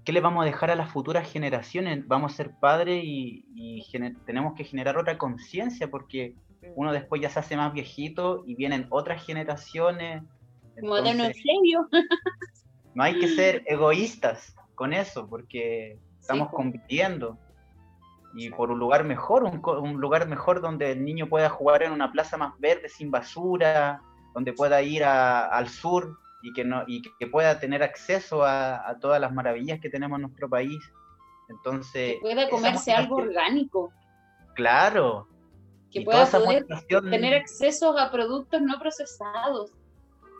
¿qué le vamos a dejar a las futuras generaciones? Vamos a ser padres y, y tenemos que generar otra conciencia porque uno después ya se hace más viejito y vienen otras generaciones. Como de serio. no hay que ser egoístas con eso, porque estamos sí, compitiendo. Y por un lugar mejor, un, un, lugar mejor donde el niño pueda jugar en una plaza más verde, sin basura, donde pueda ir a, al sur y que, no, y que pueda tener acceso a, a, todas las maravillas que tenemos en nuestro país. Entonces... Que pueda comerse algo orgánico. Claro, que pueda poder tener acceso a productos no procesados.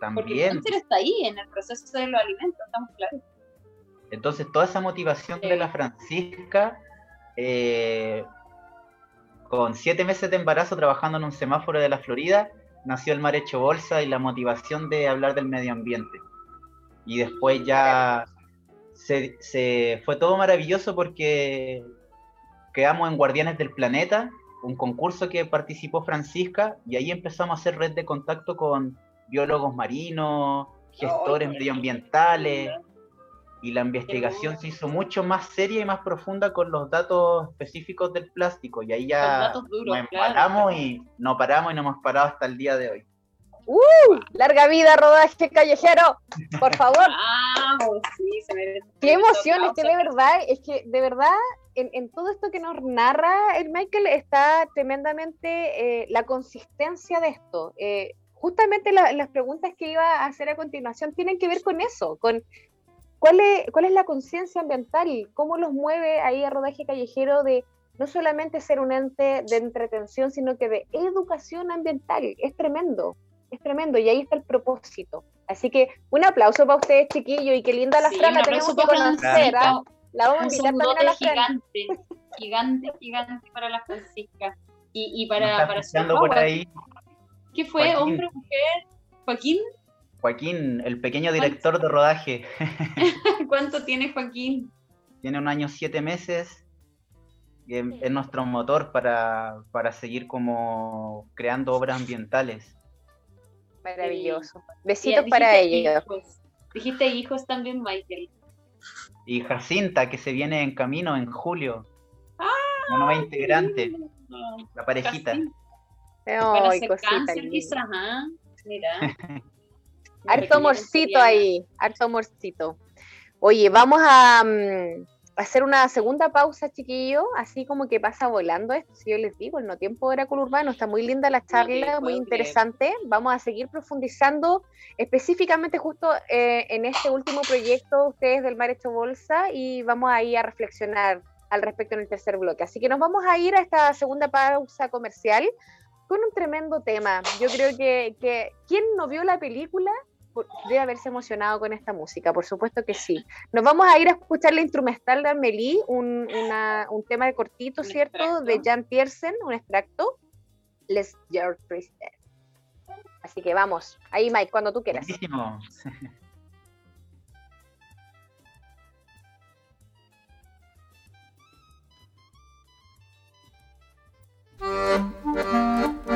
También. Porque el cáncer está ahí, en el proceso de los alimentos, estamos claros. Entonces, toda esa motivación de la Francisca, eh, con siete meses de embarazo trabajando en un semáforo de la Florida, nació el mar hecho bolsa y la motivación de hablar del medio ambiente. Y después ya se, se fue todo maravilloso porque quedamos en Guardianes del Planeta un concurso que participó Francisca y ahí empezamos a hacer red de contacto con biólogos marinos, gestores medioambientales y la investigación se hizo mucho más seria y más profunda con los datos específicos del plástico y ahí ya duros, nos paramos claro. y no paramos y no hemos parado hasta el día de hoy. ¡Uh! ¡Larga vida, rodaje callejero! Por favor. Vamos, sí, se me Qué emoción, es que de verdad, es que de verdad en, en, todo esto que nos narra el Michael está tremendamente eh, la consistencia de esto. Eh, justamente la, las preguntas que iba a hacer a continuación tienen que ver con eso, con cuál es, cuál es la conciencia ambiental, cómo los mueve ahí a rodaje callejero de no solamente ser un ente de entretención, sino que de educación ambiental. Es tremendo, es tremendo y ahí está el propósito. Así que un aplauso para ustedes, chiquillos, y qué linda la sí, frase, tenemos que conocer. ¿ah? La vamos a invitar también a la gigante, gigante, gigante para la Francisca. Y, y para, para su por ahí. ¿Qué fue, Joaquín. hombre, mujer? ¿Joaquín? Joaquín, el pequeño director de rodaje. ¿Cuánto tiene Joaquín? Tiene un año, siete meses. Es, es nuestro motor para, para seguir como creando obras ambientales. Maravilloso. Besitos para ellos. Dijiste hijos también, Michael. Y Jacinta, que se viene en camino en julio. Ah, una nueva integrante. La parejita. Ay, cosita quizás, ¿ah? Mira. harto amorcito ahí, harto amorcito. Oye, vamos a, mm, hacer una segunda pausa, chiquillo, así como que pasa volando esto, si yo les digo, el no tiempo de Oráculo Urbano, está muy linda la charla, muy interesante, vamos a seguir profundizando específicamente justo eh, en este último proyecto, ustedes del Mar Hecho Bolsa, y vamos a ir a reflexionar al respecto en el tercer bloque. Así que nos vamos a ir a esta segunda pausa comercial con un tremendo tema. Yo creo que, que ¿quién no vio la película debe haberse emocionado con esta música, por supuesto que sí. Nos vamos a ir a escuchar la instrumental de Amelie, un, un tema de cortito, ¿cierto? De Jan Tiersen, un extracto. Les Your Twisted. Así que vamos, ahí Mike, cuando tú quieras.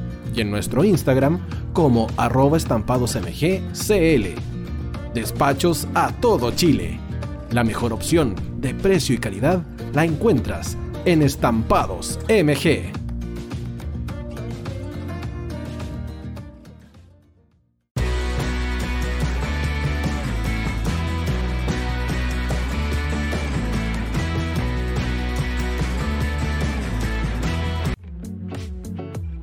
y en nuestro Instagram como arroba estampadosmgcl. Despachos a todo Chile. La mejor opción de precio y calidad la encuentras en Estampados MG.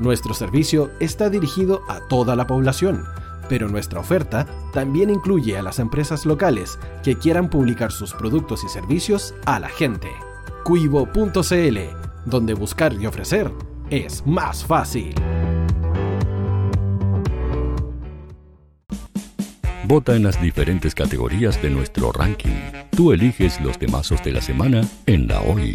Nuestro servicio está dirigido a toda la población, pero nuestra oferta también incluye a las empresas locales que quieran publicar sus productos y servicios a la gente. Cuivo.cl, donde buscar y ofrecer es más fácil. Vota en las diferentes categorías de nuestro ranking. Tú eliges los temazos de la semana en la hoy.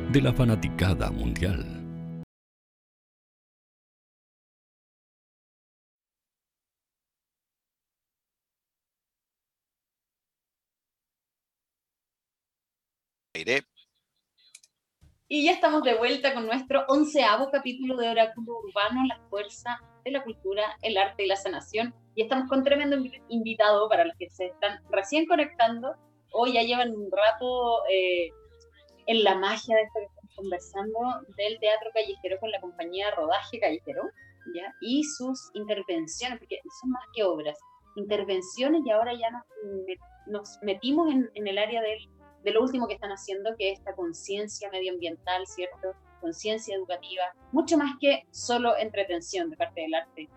de la fanaticada mundial. Y ya estamos de vuelta con nuestro onceavo capítulo de Oráculo Urbano, la fuerza de la cultura, el arte y la sanación. Y estamos con tremendo invitado para los que se están recién conectando. Hoy ya llevan un rato eh, en la magia de esto que estamos conversando del teatro callejero con la compañía Rodaje Callejero ¿ya? y sus intervenciones, porque son más que obras, intervenciones y ahora ya nos, nos metimos en, en el área del de lo último que están haciendo, que es esta conciencia medioambiental, ¿cierto? Conciencia educativa, mucho más que solo entretención de parte del arte.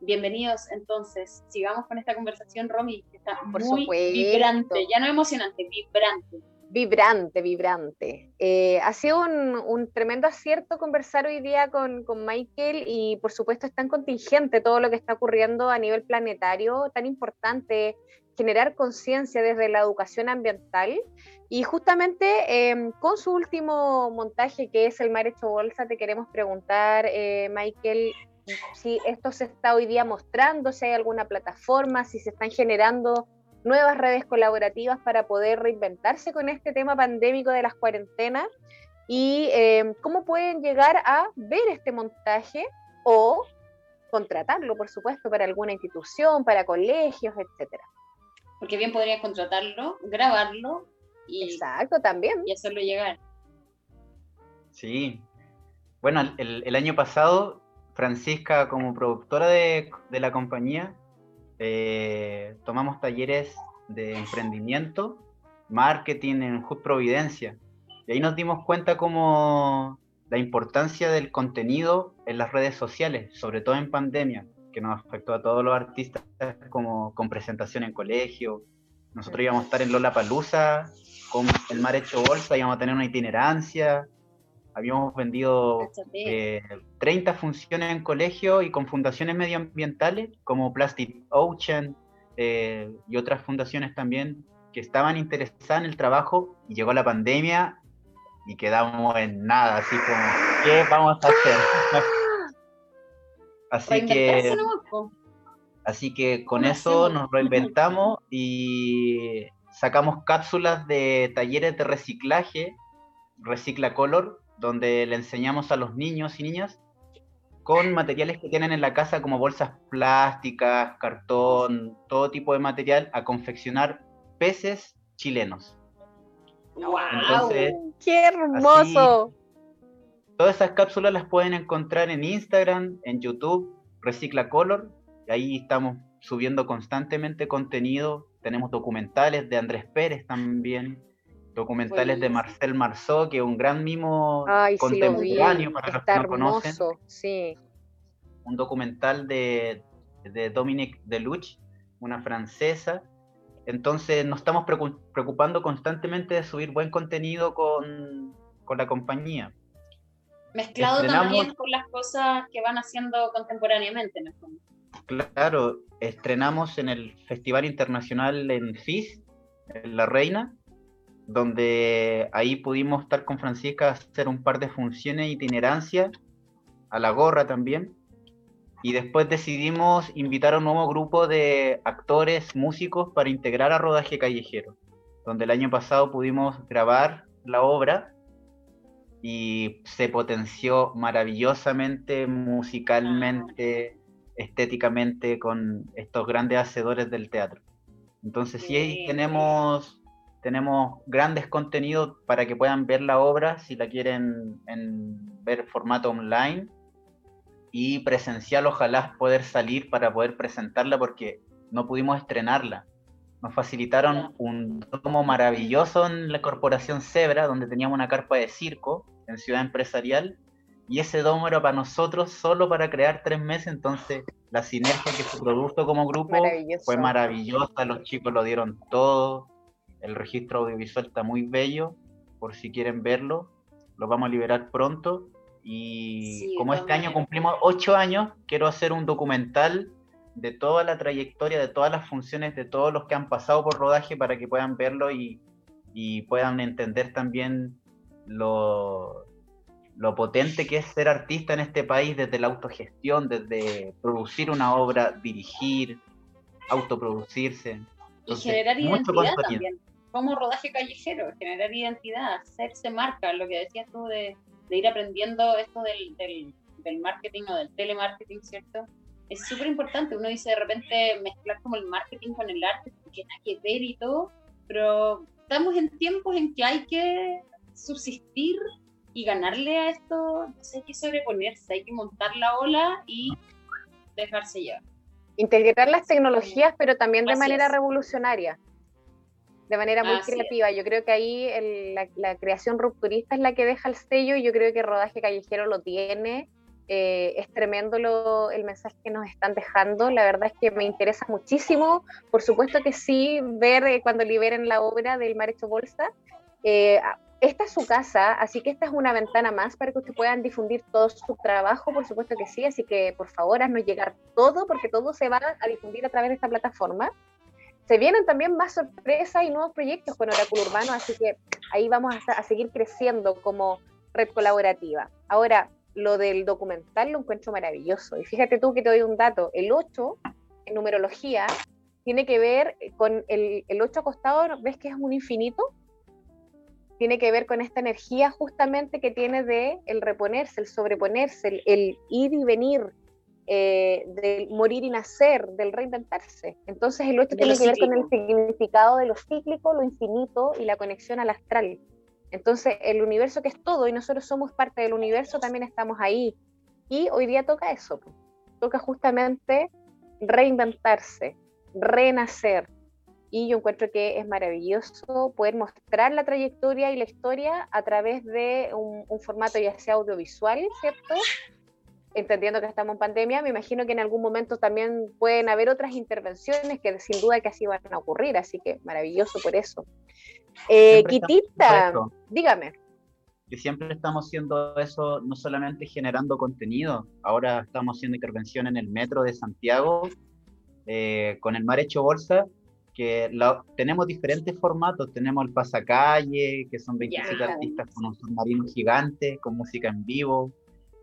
Bienvenidos entonces, sigamos con esta conversación, Romy, que está Por muy supuesto. vibrante, ya no emocionante, vibrante. Vibrante, vibrante. Eh, ha sido un, tremendo acierto conversar hoy día con, Michael y por supuesto es tan contingente todo lo que está ocurriendo a nivel planetario, tan importante generar conciencia desde la educación ambiental. Y justamente eh, con su último montaje, que es El Mar Hecho Bolsa, te queremos preguntar, eh, Michael, si esto se está hoy día mostrando, si hay alguna plataforma, si se están generando nuevas redes colaborativas para poder reinventarse con este tema pandémico de las cuarentenas y eh, cómo pueden llegar a ver este montaje o contratarlo, por supuesto, para alguna institución, para colegios, etcétera porque bien podría contratarlo, grabarlo y, Exacto, también. y hacerlo llegar. Sí. Bueno, el, el año pasado, Francisca, como productora de, de la compañía, eh, tomamos talleres de emprendimiento, marketing en Just Providencia. Y ahí nos dimos cuenta como la importancia del contenido en las redes sociales, sobre todo en pandemia que nos afectó a todos los artistas como con presentación en colegio. Nosotros íbamos a estar en Lola Palusa con el mar hecho bolsa, íbamos a tener una itinerancia. Habíamos vendido eh, 30 funciones en colegio y con fundaciones medioambientales como Plastic Ocean eh, y otras fundaciones también que estaban interesadas en el trabajo y llegó la pandemia y quedamos en nada, así como, ¿qué vamos a hacer? Así que, así que con eso nos reinventamos y sacamos cápsulas de talleres de reciclaje, Recicla Color, donde le enseñamos a los niños y niñas con materiales que tienen en la casa como bolsas plásticas, cartón, todo tipo de material a confeccionar peces chilenos. ¡Wow! Entonces, ¡Qué hermoso! Así, Todas esas cápsulas las pueden encontrar en Instagram, en YouTube, Recicla Color. Ahí estamos subiendo constantemente contenido. Tenemos documentales de Andrés Pérez también, documentales de Marcel Marceau, que es un gran mimo Ay, contemporáneo sí, para los que no conocen. sí. Un documental de, de Dominique Deluche, una francesa. Entonces nos estamos preocupando constantemente de subir buen contenido con, con la compañía. Mezclado Estrenamos... también con las cosas que van haciendo contemporáneamente, en el fondo. Claro, estrenamos en el Festival Internacional en FIS, en La Reina, donde ahí pudimos estar con Francisca hacer un par de funciones itinerancia, a la gorra también. Y después decidimos invitar a un nuevo grupo de actores, músicos para integrar a Rodaje Callejero, donde el año pasado pudimos grabar la obra y se potenció maravillosamente musicalmente, estéticamente con estos grandes hacedores del teatro. Entonces sí, sí tenemos tenemos grandes contenidos para que puedan ver la obra si la quieren en ver formato online y presencial ojalá poder salir para poder presentarla porque no pudimos estrenarla. Nos facilitaron un domo maravilloso en la corporación Zebra, donde teníamos una carpa de circo en Ciudad Empresarial, y ese domo era para nosotros solo para crear tres meses, entonces la sinergia que se produjo como grupo fue maravillosa, los chicos lo dieron todo, el registro audiovisual está muy bello, por si quieren verlo, lo vamos a liberar pronto, y como este año cumplimos ocho años, quiero hacer un documental de toda la trayectoria, de todas las funciones, de todos los que han pasado por rodaje para que puedan verlo y, puedan entender también lo, lo potente que es ser artista en este país desde la autogestión, desde producir una obra, dirigir, autoproducirse. y generar identidad también, como rodaje callejero, generar identidad, hacerse marca, lo que decías tú de, ir aprendiendo esto del, del, del marketing o del telemarketing, ¿cierto? es súper importante. Uno dice de repente mezclar como el marketing con el arte, porque nada que ver y todo, pero estamos en tiempos en que hay que subsistir y ganarle a esto, hay que sobreponerse, hay que montar la ola y dejarse llevar. Integrar las tecnologías, pero también de manera revolucionaria, de manera muy creativa. Yo creo que ahí la, la creación rupturista es la que deja el sello y yo creo que Rodaje Callejero lo tiene eh, es tremendo el mensaje que nos están dejando. La verdad es que me interesa muchísimo. Por supuesto que sí, ver eh, cuando liberen la obra del Mar Hecho Bolsa. Eh, esta es su casa, así que esta es una ventana más para que ustedes puedan difundir todo su trabajo, por supuesto que sí, así que por favor haznos llegar todo, porque todo se va a difundir a través de esta plataforma. Se vienen también más sorpresas y nuevos proyectos con Oráculo Urbano, así que ahí vamos a, seguir creciendo como red colaborativa. Ahora, lo del documental lo encuentro maravilloso. Y fíjate tú que te doy un dato. El 8, en numerología, tiene que ver con el, el 8 acostado, ¿ves que es un infinito? Tiene que ver con esta energía justamente que tiene de el reponerse, el sobreponerse, el, ir y venir, eh, del morir y nacer, del reinventarse. Entonces el 8 tiene que ver con el significado de lo cíclico, lo infinito y la conexión al astral. Entonces, el universo que es todo y nosotros somos parte del universo, también estamos ahí. Y hoy día toca eso, toca justamente reinventarse, renacer. Y yo encuentro que es maravilloso poder mostrar la trayectoria y la historia a través de un, formato ya sea audiovisual, ¿cierto? Entendiendo que estamos en pandemia, me imagino que en algún momento también pueden haber otras intervenciones que sin duda que así van a ocurrir, así que maravilloso por eso. Eh, Quitita, dígame. Que siempre estamos haciendo eso, no solamente generando contenido, ahora estamos haciendo intervención en el metro de Santiago eh, con el Mar Hecho Bolsa, que tenemos diferentes formatos, tenemos el pasacalle, que son 27 artistas con un submarino gigante, con música en vivo,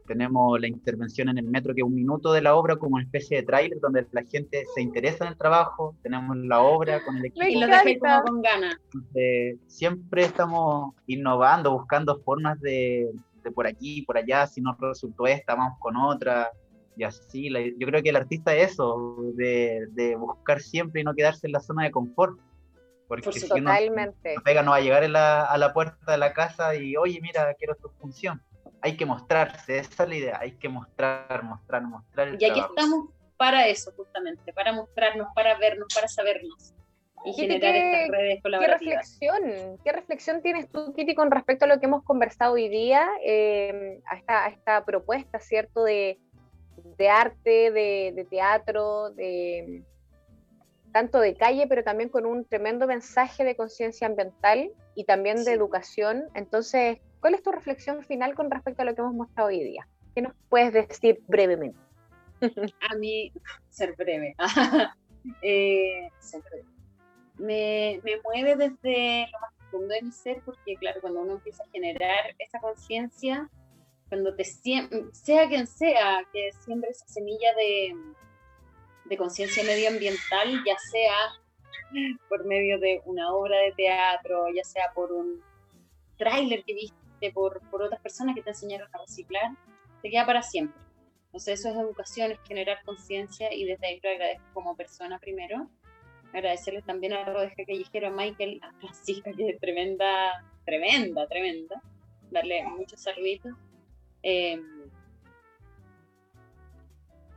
tenemos la intervención en el metro, que es un minuto de la obra como una especie de tráiler donde la gente se interesa en el trabajo, tenemos la obra con el equipo. Y lo dejé como con ganas. siempre estamos innovando, buscando formas de, de, por aquí, por allá, si no resultó esta, vamos con otra, y así. yo creo que el artista es eso, de, de, buscar siempre y no quedarse en la zona de confort. Porque si totalmente. No, pega no va a llegar la, a la puerta de la casa y, oye, mira, quiero tu función hay que mostrarse, esa es la idea, hay que mostrar, mostrar, mostrar. y aquí estamos para eso, justamente, para mostrarnos, para vernos, para sabernos y generar estas redes colaborativas. ¿qué reflexión, ¿Qué reflexión tienes tú, Kitty, con respecto a lo que hemos conversado hoy día, eh, a, esta, esta, propuesta, ¿cierto?, de, de arte, de, de, teatro, de tanto de calle, pero también con un tremendo mensaje de conciencia ambiental y también de educación. Entonces, ¿Cuál es tu reflexión final con respecto a lo que hemos mostrado hoy día? ¿Qué nos puedes decir brevemente? A mí, ser breve. Eh, ser breve. Me, me, mueve desde lo más profundo de mi ser, porque claro, cuando uno empieza a generar esa conciencia, cuando te sea quien sea, que siempre esa semilla de, de conciencia medioambiental, ya sea por medio de una obra de teatro, ya sea por un tráiler que viste por, por otras personas que te enseñaron a reciclar, te queda para siempre. Entonces eso es educación, es generar conciencia y desde ahí lo agradezco como persona primero. agradecerles también a Rodeja Callejero, a Michael, a Francisca, que es tremenda, tremenda, tremenda. Darle muchos saluditos. Eh,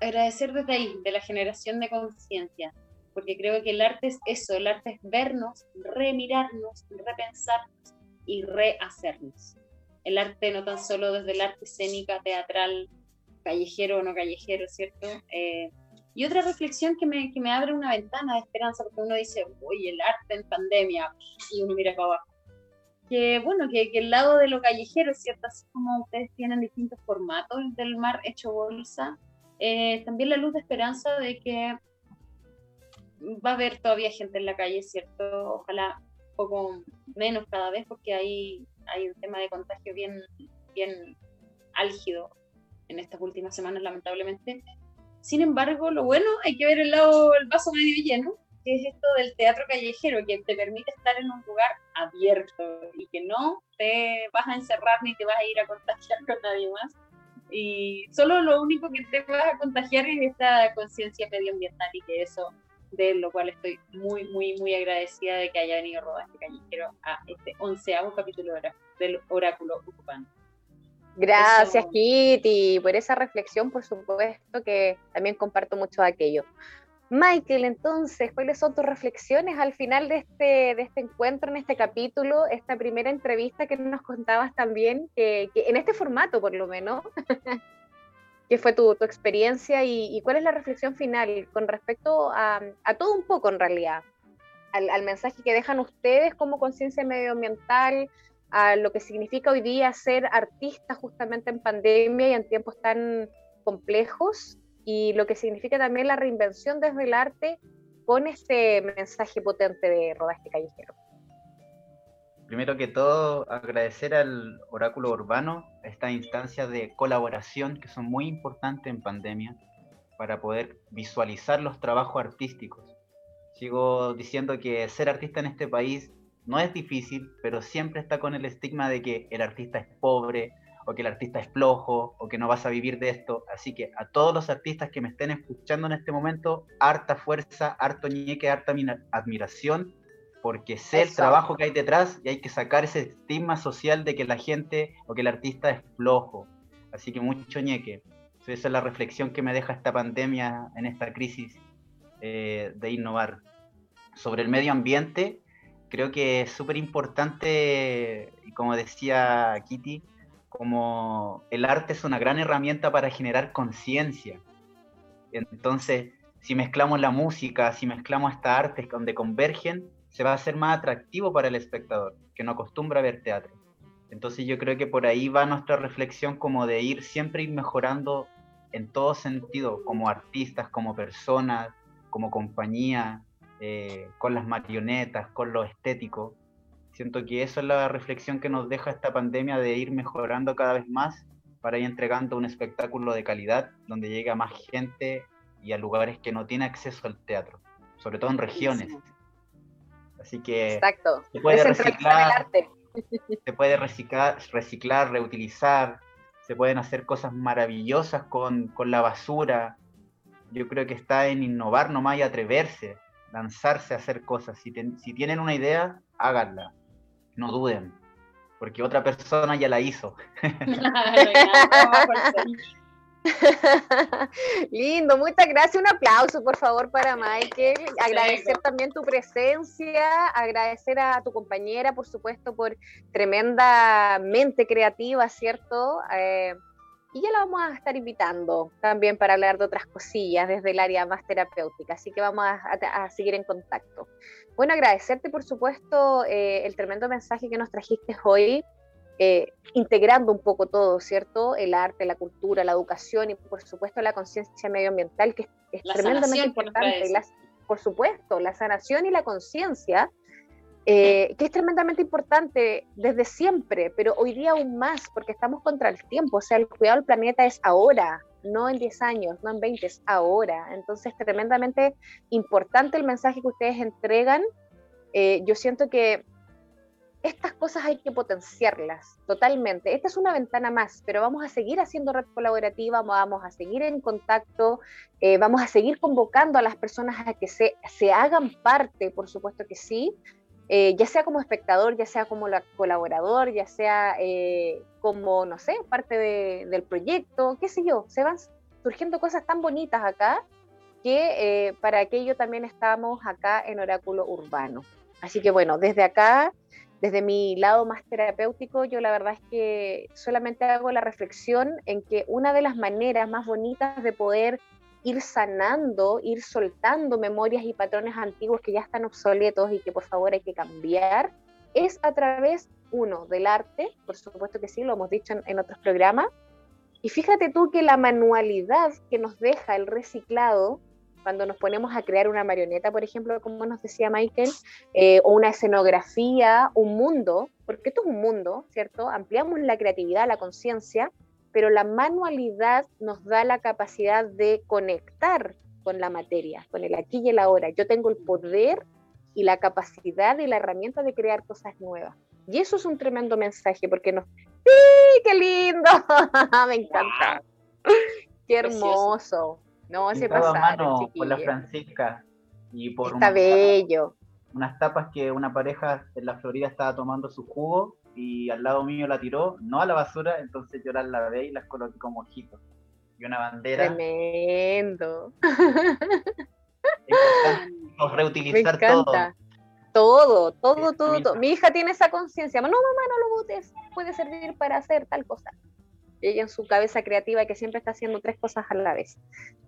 agradecer desde ahí, de la generación de conciencia, porque creo que el arte es eso, el arte es vernos, remirarnos, repensarnos y rehacernos. El arte no tan solo desde el arte escénica, teatral, callejero o no callejero, ¿cierto? Eh, y otra reflexión que me, que me abre una ventana de esperanza, porque uno dice, uy, el arte en pandemia, y uno mira para abajo. Que bueno, que, el lado de lo callejero, ¿cierto? Así como ustedes tienen distintos formatos del mar hecho bolsa, eh, también la luz de esperanza de que va a haber todavía gente en la calle, ¿cierto? Ojalá poco menos cada vez, porque hay, hay un tema de contagio bien, bien álgido en estas últimas semanas, lamentablemente. Sin embargo, lo bueno, hay que ver el lado, el vaso medio lleno, que es esto del teatro callejero, que te permite estar en un lugar abierto y que no te vas a encerrar ni te vas a ir a contagiar con nadie más. Y solo lo único que te vas a contagiar es esta conciencia medioambiental y que eso, de lo cual estoy muy, muy, muy agradecida de que haya venido Rodaje Callejero a este onceavo capítulo del Oráculo Ocupante. Gracias, Kitty, por esa reflexión, por supuesto que también comparto mucho de aquello. Michael, entonces, ¿cuáles son tus reflexiones al final de este, de este encuentro, en este capítulo, esta primera entrevista que nos contabas también, que, en este formato por lo menos, ¿qué fue tu, tu experiencia y, cuál es la reflexión final con respecto a, todo un poco en realidad? Al, al, mensaje que dejan ustedes como conciencia medioambiental, a lo que significa hoy día ser artista justamente en pandemia y en tiempos tan complejos y lo que significa también la reinvención desde el arte con este mensaje potente de rodaje callejero. Primero que todo, agradecer al Oráculo Urbano estas instancias de colaboración que son muy importantes en pandemia para poder visualizar los trabajos artísticos. Sigo diciendo que ser artista en este país no es difícil, pero siempre está con el estigma de que el artista es pobre, o que el artista es flojo, o que no vas a vivir de esto. Así que a todos los artistas que me estén escuchando en este momento, harta fuerza, harto ñeque, harta admiración, porque sé el trabajo que hay detrás y hay que sacar ese estigma social de que la gente o que el artista es flojo. Así que mucho ñeque. Esa es la reflexión que me deja esta pandemia en esta crisis eh, de innovar. Sobre el medio ambiente, creo que es súper importante, como decía Kitty, como el arte es una gran herramienta para generar conciencia. Entonces, si mezclamos la música, si mezclamos estas artes donde convergen, se va a hacer más atractivo para el espectador, que no acostumbra a ver teatro. Entonces yo creo que por ahí va nuestra reflexión como de ir siempre ir mejorando en todo sentido, como artistas, como personas, como compañía, eh, con las marionetas, con lo estético. Siento que eso es la reflexión que nos deja esta pandemia de ir mejorando cada vez más para ir entregando un espectáculo de calidad donde llega más gente y a lugares que no tienen acceso al teatro, sobre todo en regiones. Así que se puede reciclar, se puede reciclar, reciclar, reutilizar, se pueden hacer cosas maravillosas con, con la basura. Yo creo que está en innovar nomás y atreverse lanzarse a hacer cosas. Si, si tienen una idea, háganla. No duden, porque otra persona ya la hizo. Lindo, muchas gracias. Un aplauso, por favor, para Michael. Agradecer también tu presencia, agradecer a tu compañera, por supuesto, por tremendamente creativa, ¿cierto? Eh, y ya la vamos a estar invitando también para hablar de otras cosillas desde el área más terapéutica, así que vamos a, seguir en contacto. Bueno, agradecerte por supuesto eh, el tremendo mensaje que nos trajiste hoy, eh, integrando un poco todo, ¿cierto? El arte, la cultura, la educación y por supuesto la conciencia medioambiental, que es, tremendamente importante. por supuesto, la sanación y la conciencia eh, que es tremendamente importante desde siempre, pero hoy día aún más, porque estamos contra el tiempo, o sea, el cuidado del planeta es ahora, no en 10 años, no en 20, es ahora. Entonces, tremendamente importante el mensaje que ustedes entregan. Eh, yo siento que estas cosas hay que potenciarlas totalmente. Esta es una ventana más, pero vamos a seguir haciendo red colaborativa, vamos a seguir en contacto, eh, vamos a seguir convocando a las personas a que se, se hagan parte, por supuesto que sí, eh, ya sea como espectador, ya sea como colaborador, ya sea eh, como, no sé, parte del proyecto, qué sé yo, se van surgiendo cosas tan bonitas acá que para aquello también estamos acá en Oráculo Urbano. Así que bueno, desde acá desde mi lado más terapéutico, yo la verdad es que solamente hago la reflexión en que una de las maneras más bonitas de poder ir sanando, ir soltando memorias y patrones antiguos que ya están obsoletos y que por favor hay que cambiar, es a través, uno, del arte, por supuesto que sí, lo hemos dicho en, otros programas, y fíjate tú que la manualidad que nos deja el reciclado cuando nos ponemos a crear una marioneta, por ejemplo, como nos decía Michael, eh, o una escenografía, un mundo, porque esto es un mundo, ¿cierto? Ampliamos la creatividad, la conciencia, pero la manualidad nos da la capacidad de conectar con la materia, con el aquí y el ahora. Yo tengo el poder y la capacidad y la herramienta de crear cosas nuevas. Y eso es un tremendo mensaje, porque nos... ¡Sí, qué lindo! Me encanta. ¡Qué hermoso! No, se pasa. mano por la Francisca y por Está bello. unas tapas que una pareja en la Florida estaba tomando su jugo y al lado mío la tiró, no a la basura, entonces yo las lavé y las coloqué como ojitos. Y una bandera. Tremendo. reutilizar todo. Todo, todo, todo, todo. Mi hija tiene esa conciencia. No, mamá, no lo botes. Puede servir para hacer tal cosa ella en su cabeza creativa que siempre está haciendo tres cosas a la vez.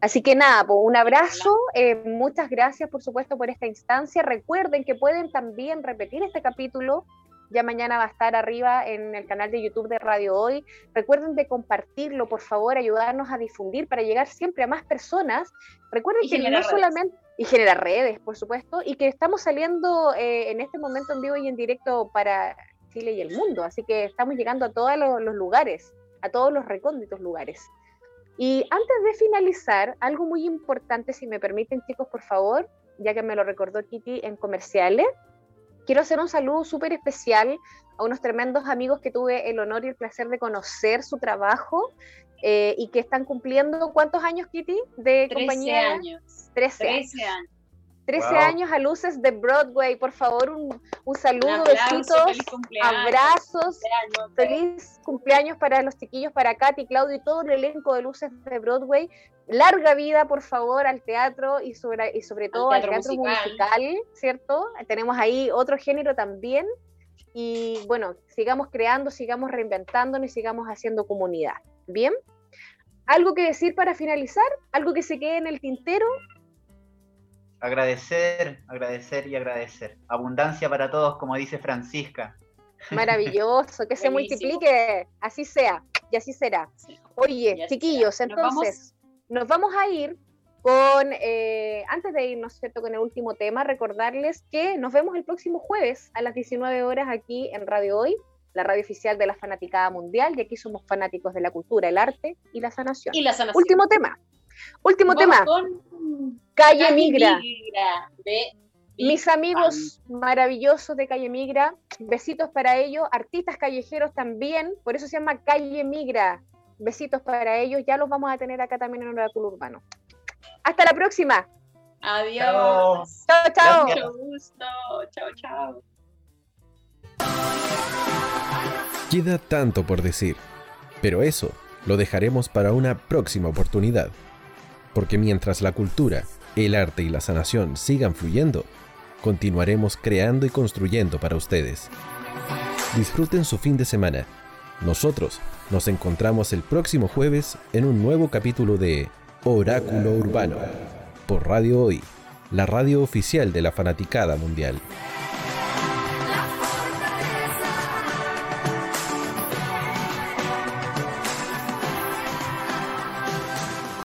Así que nada, pues, un abrazo, eh, muchas gracias por supuesto por esta instancia. Recuerden que pueden también repetir este capítulo. Ya mañana va a estar arriba en el canal de YouTube de Radio Hoy. Recuerden de compartirlo, por favor, ayudarnos a difundir para llegar siempre a más personas. Recuerden que no solamente y generar redes, por supuesto, y que estamos saliendo eh, en este momento en vivo y en directo para Chile y el mundo, así que estamos llegando a todos los lugares a todos los recónditos lugares. Y antes de finalizar, algo muy importante, si me permiten chicos, por favor, ya que me lo recordó Kitty en comerciales, quiero hacer un saludo súper especial a unos tremendos amigos que tuve el honor y el placer de conocer su trabajo eh, y que están cumpliendo, ¿cuántos años, Kitty, de 13 compañía? Años. 13, años. 13 años a luces de Broadway, por favor, un, un saludo, besitos, abrazos, feliz cumpleaños para los chiquillos, para Katy, Claudio y todo el elenco de luces de Broadway. Larga vida, por favor, al teatro y sobre, y sobre todo al teatro, musical. ¿cierto? Tenemos ahí otro género también. Y bueno, sigamos creando, sigamos reinventándonos y sigamos haciendo comunidad. ¿Bien? ¿Algo que decir para finalizar? ¿Algo que se quede en el tintero? Agradecer, agradecer y agradecer. Abundancia para todos, como dice Francisca. Maravilloso, que se multiplique, así sea, y así será. Oye, chiquillos, entonces nos vamos a ir con, eh, antes de irnos ¿cierto? con el último tema, recordarles que nos vemos el próximo jueves a las 19 horas aquí en Radio Hoy, la radio oficial de la Fanaticada Mundial, y aquí somos fanáticos de la cultura, el arte y la sanación. Y la sanación. Último tema. Último tema. Calle, Migra. Mis amigos maravillosos de Calle Migra, besitos para ellos, artistas callejeros también, por eso se llama Calle Migra. Besitos para ellos, ya los vamos a tener acá también en Oráculo Urbano. Hasta la próxima. Adiós. Chao, chao. Mucho gusto. Chao, chao. Queda tanto por decir, pero eso lo dejaremos para una próxima oportunidad porque mientras la cultura, el arte y la sanación sigan fluyendo, continuaremos creando y construyendo para ustedes. Disfruten su fin de semana. Nosotros nos encontramos el próximo jueves en un nuevo capítulo de Oráculo Urbano por Radio Hoy, la radio oficial de la fanaticada mundial.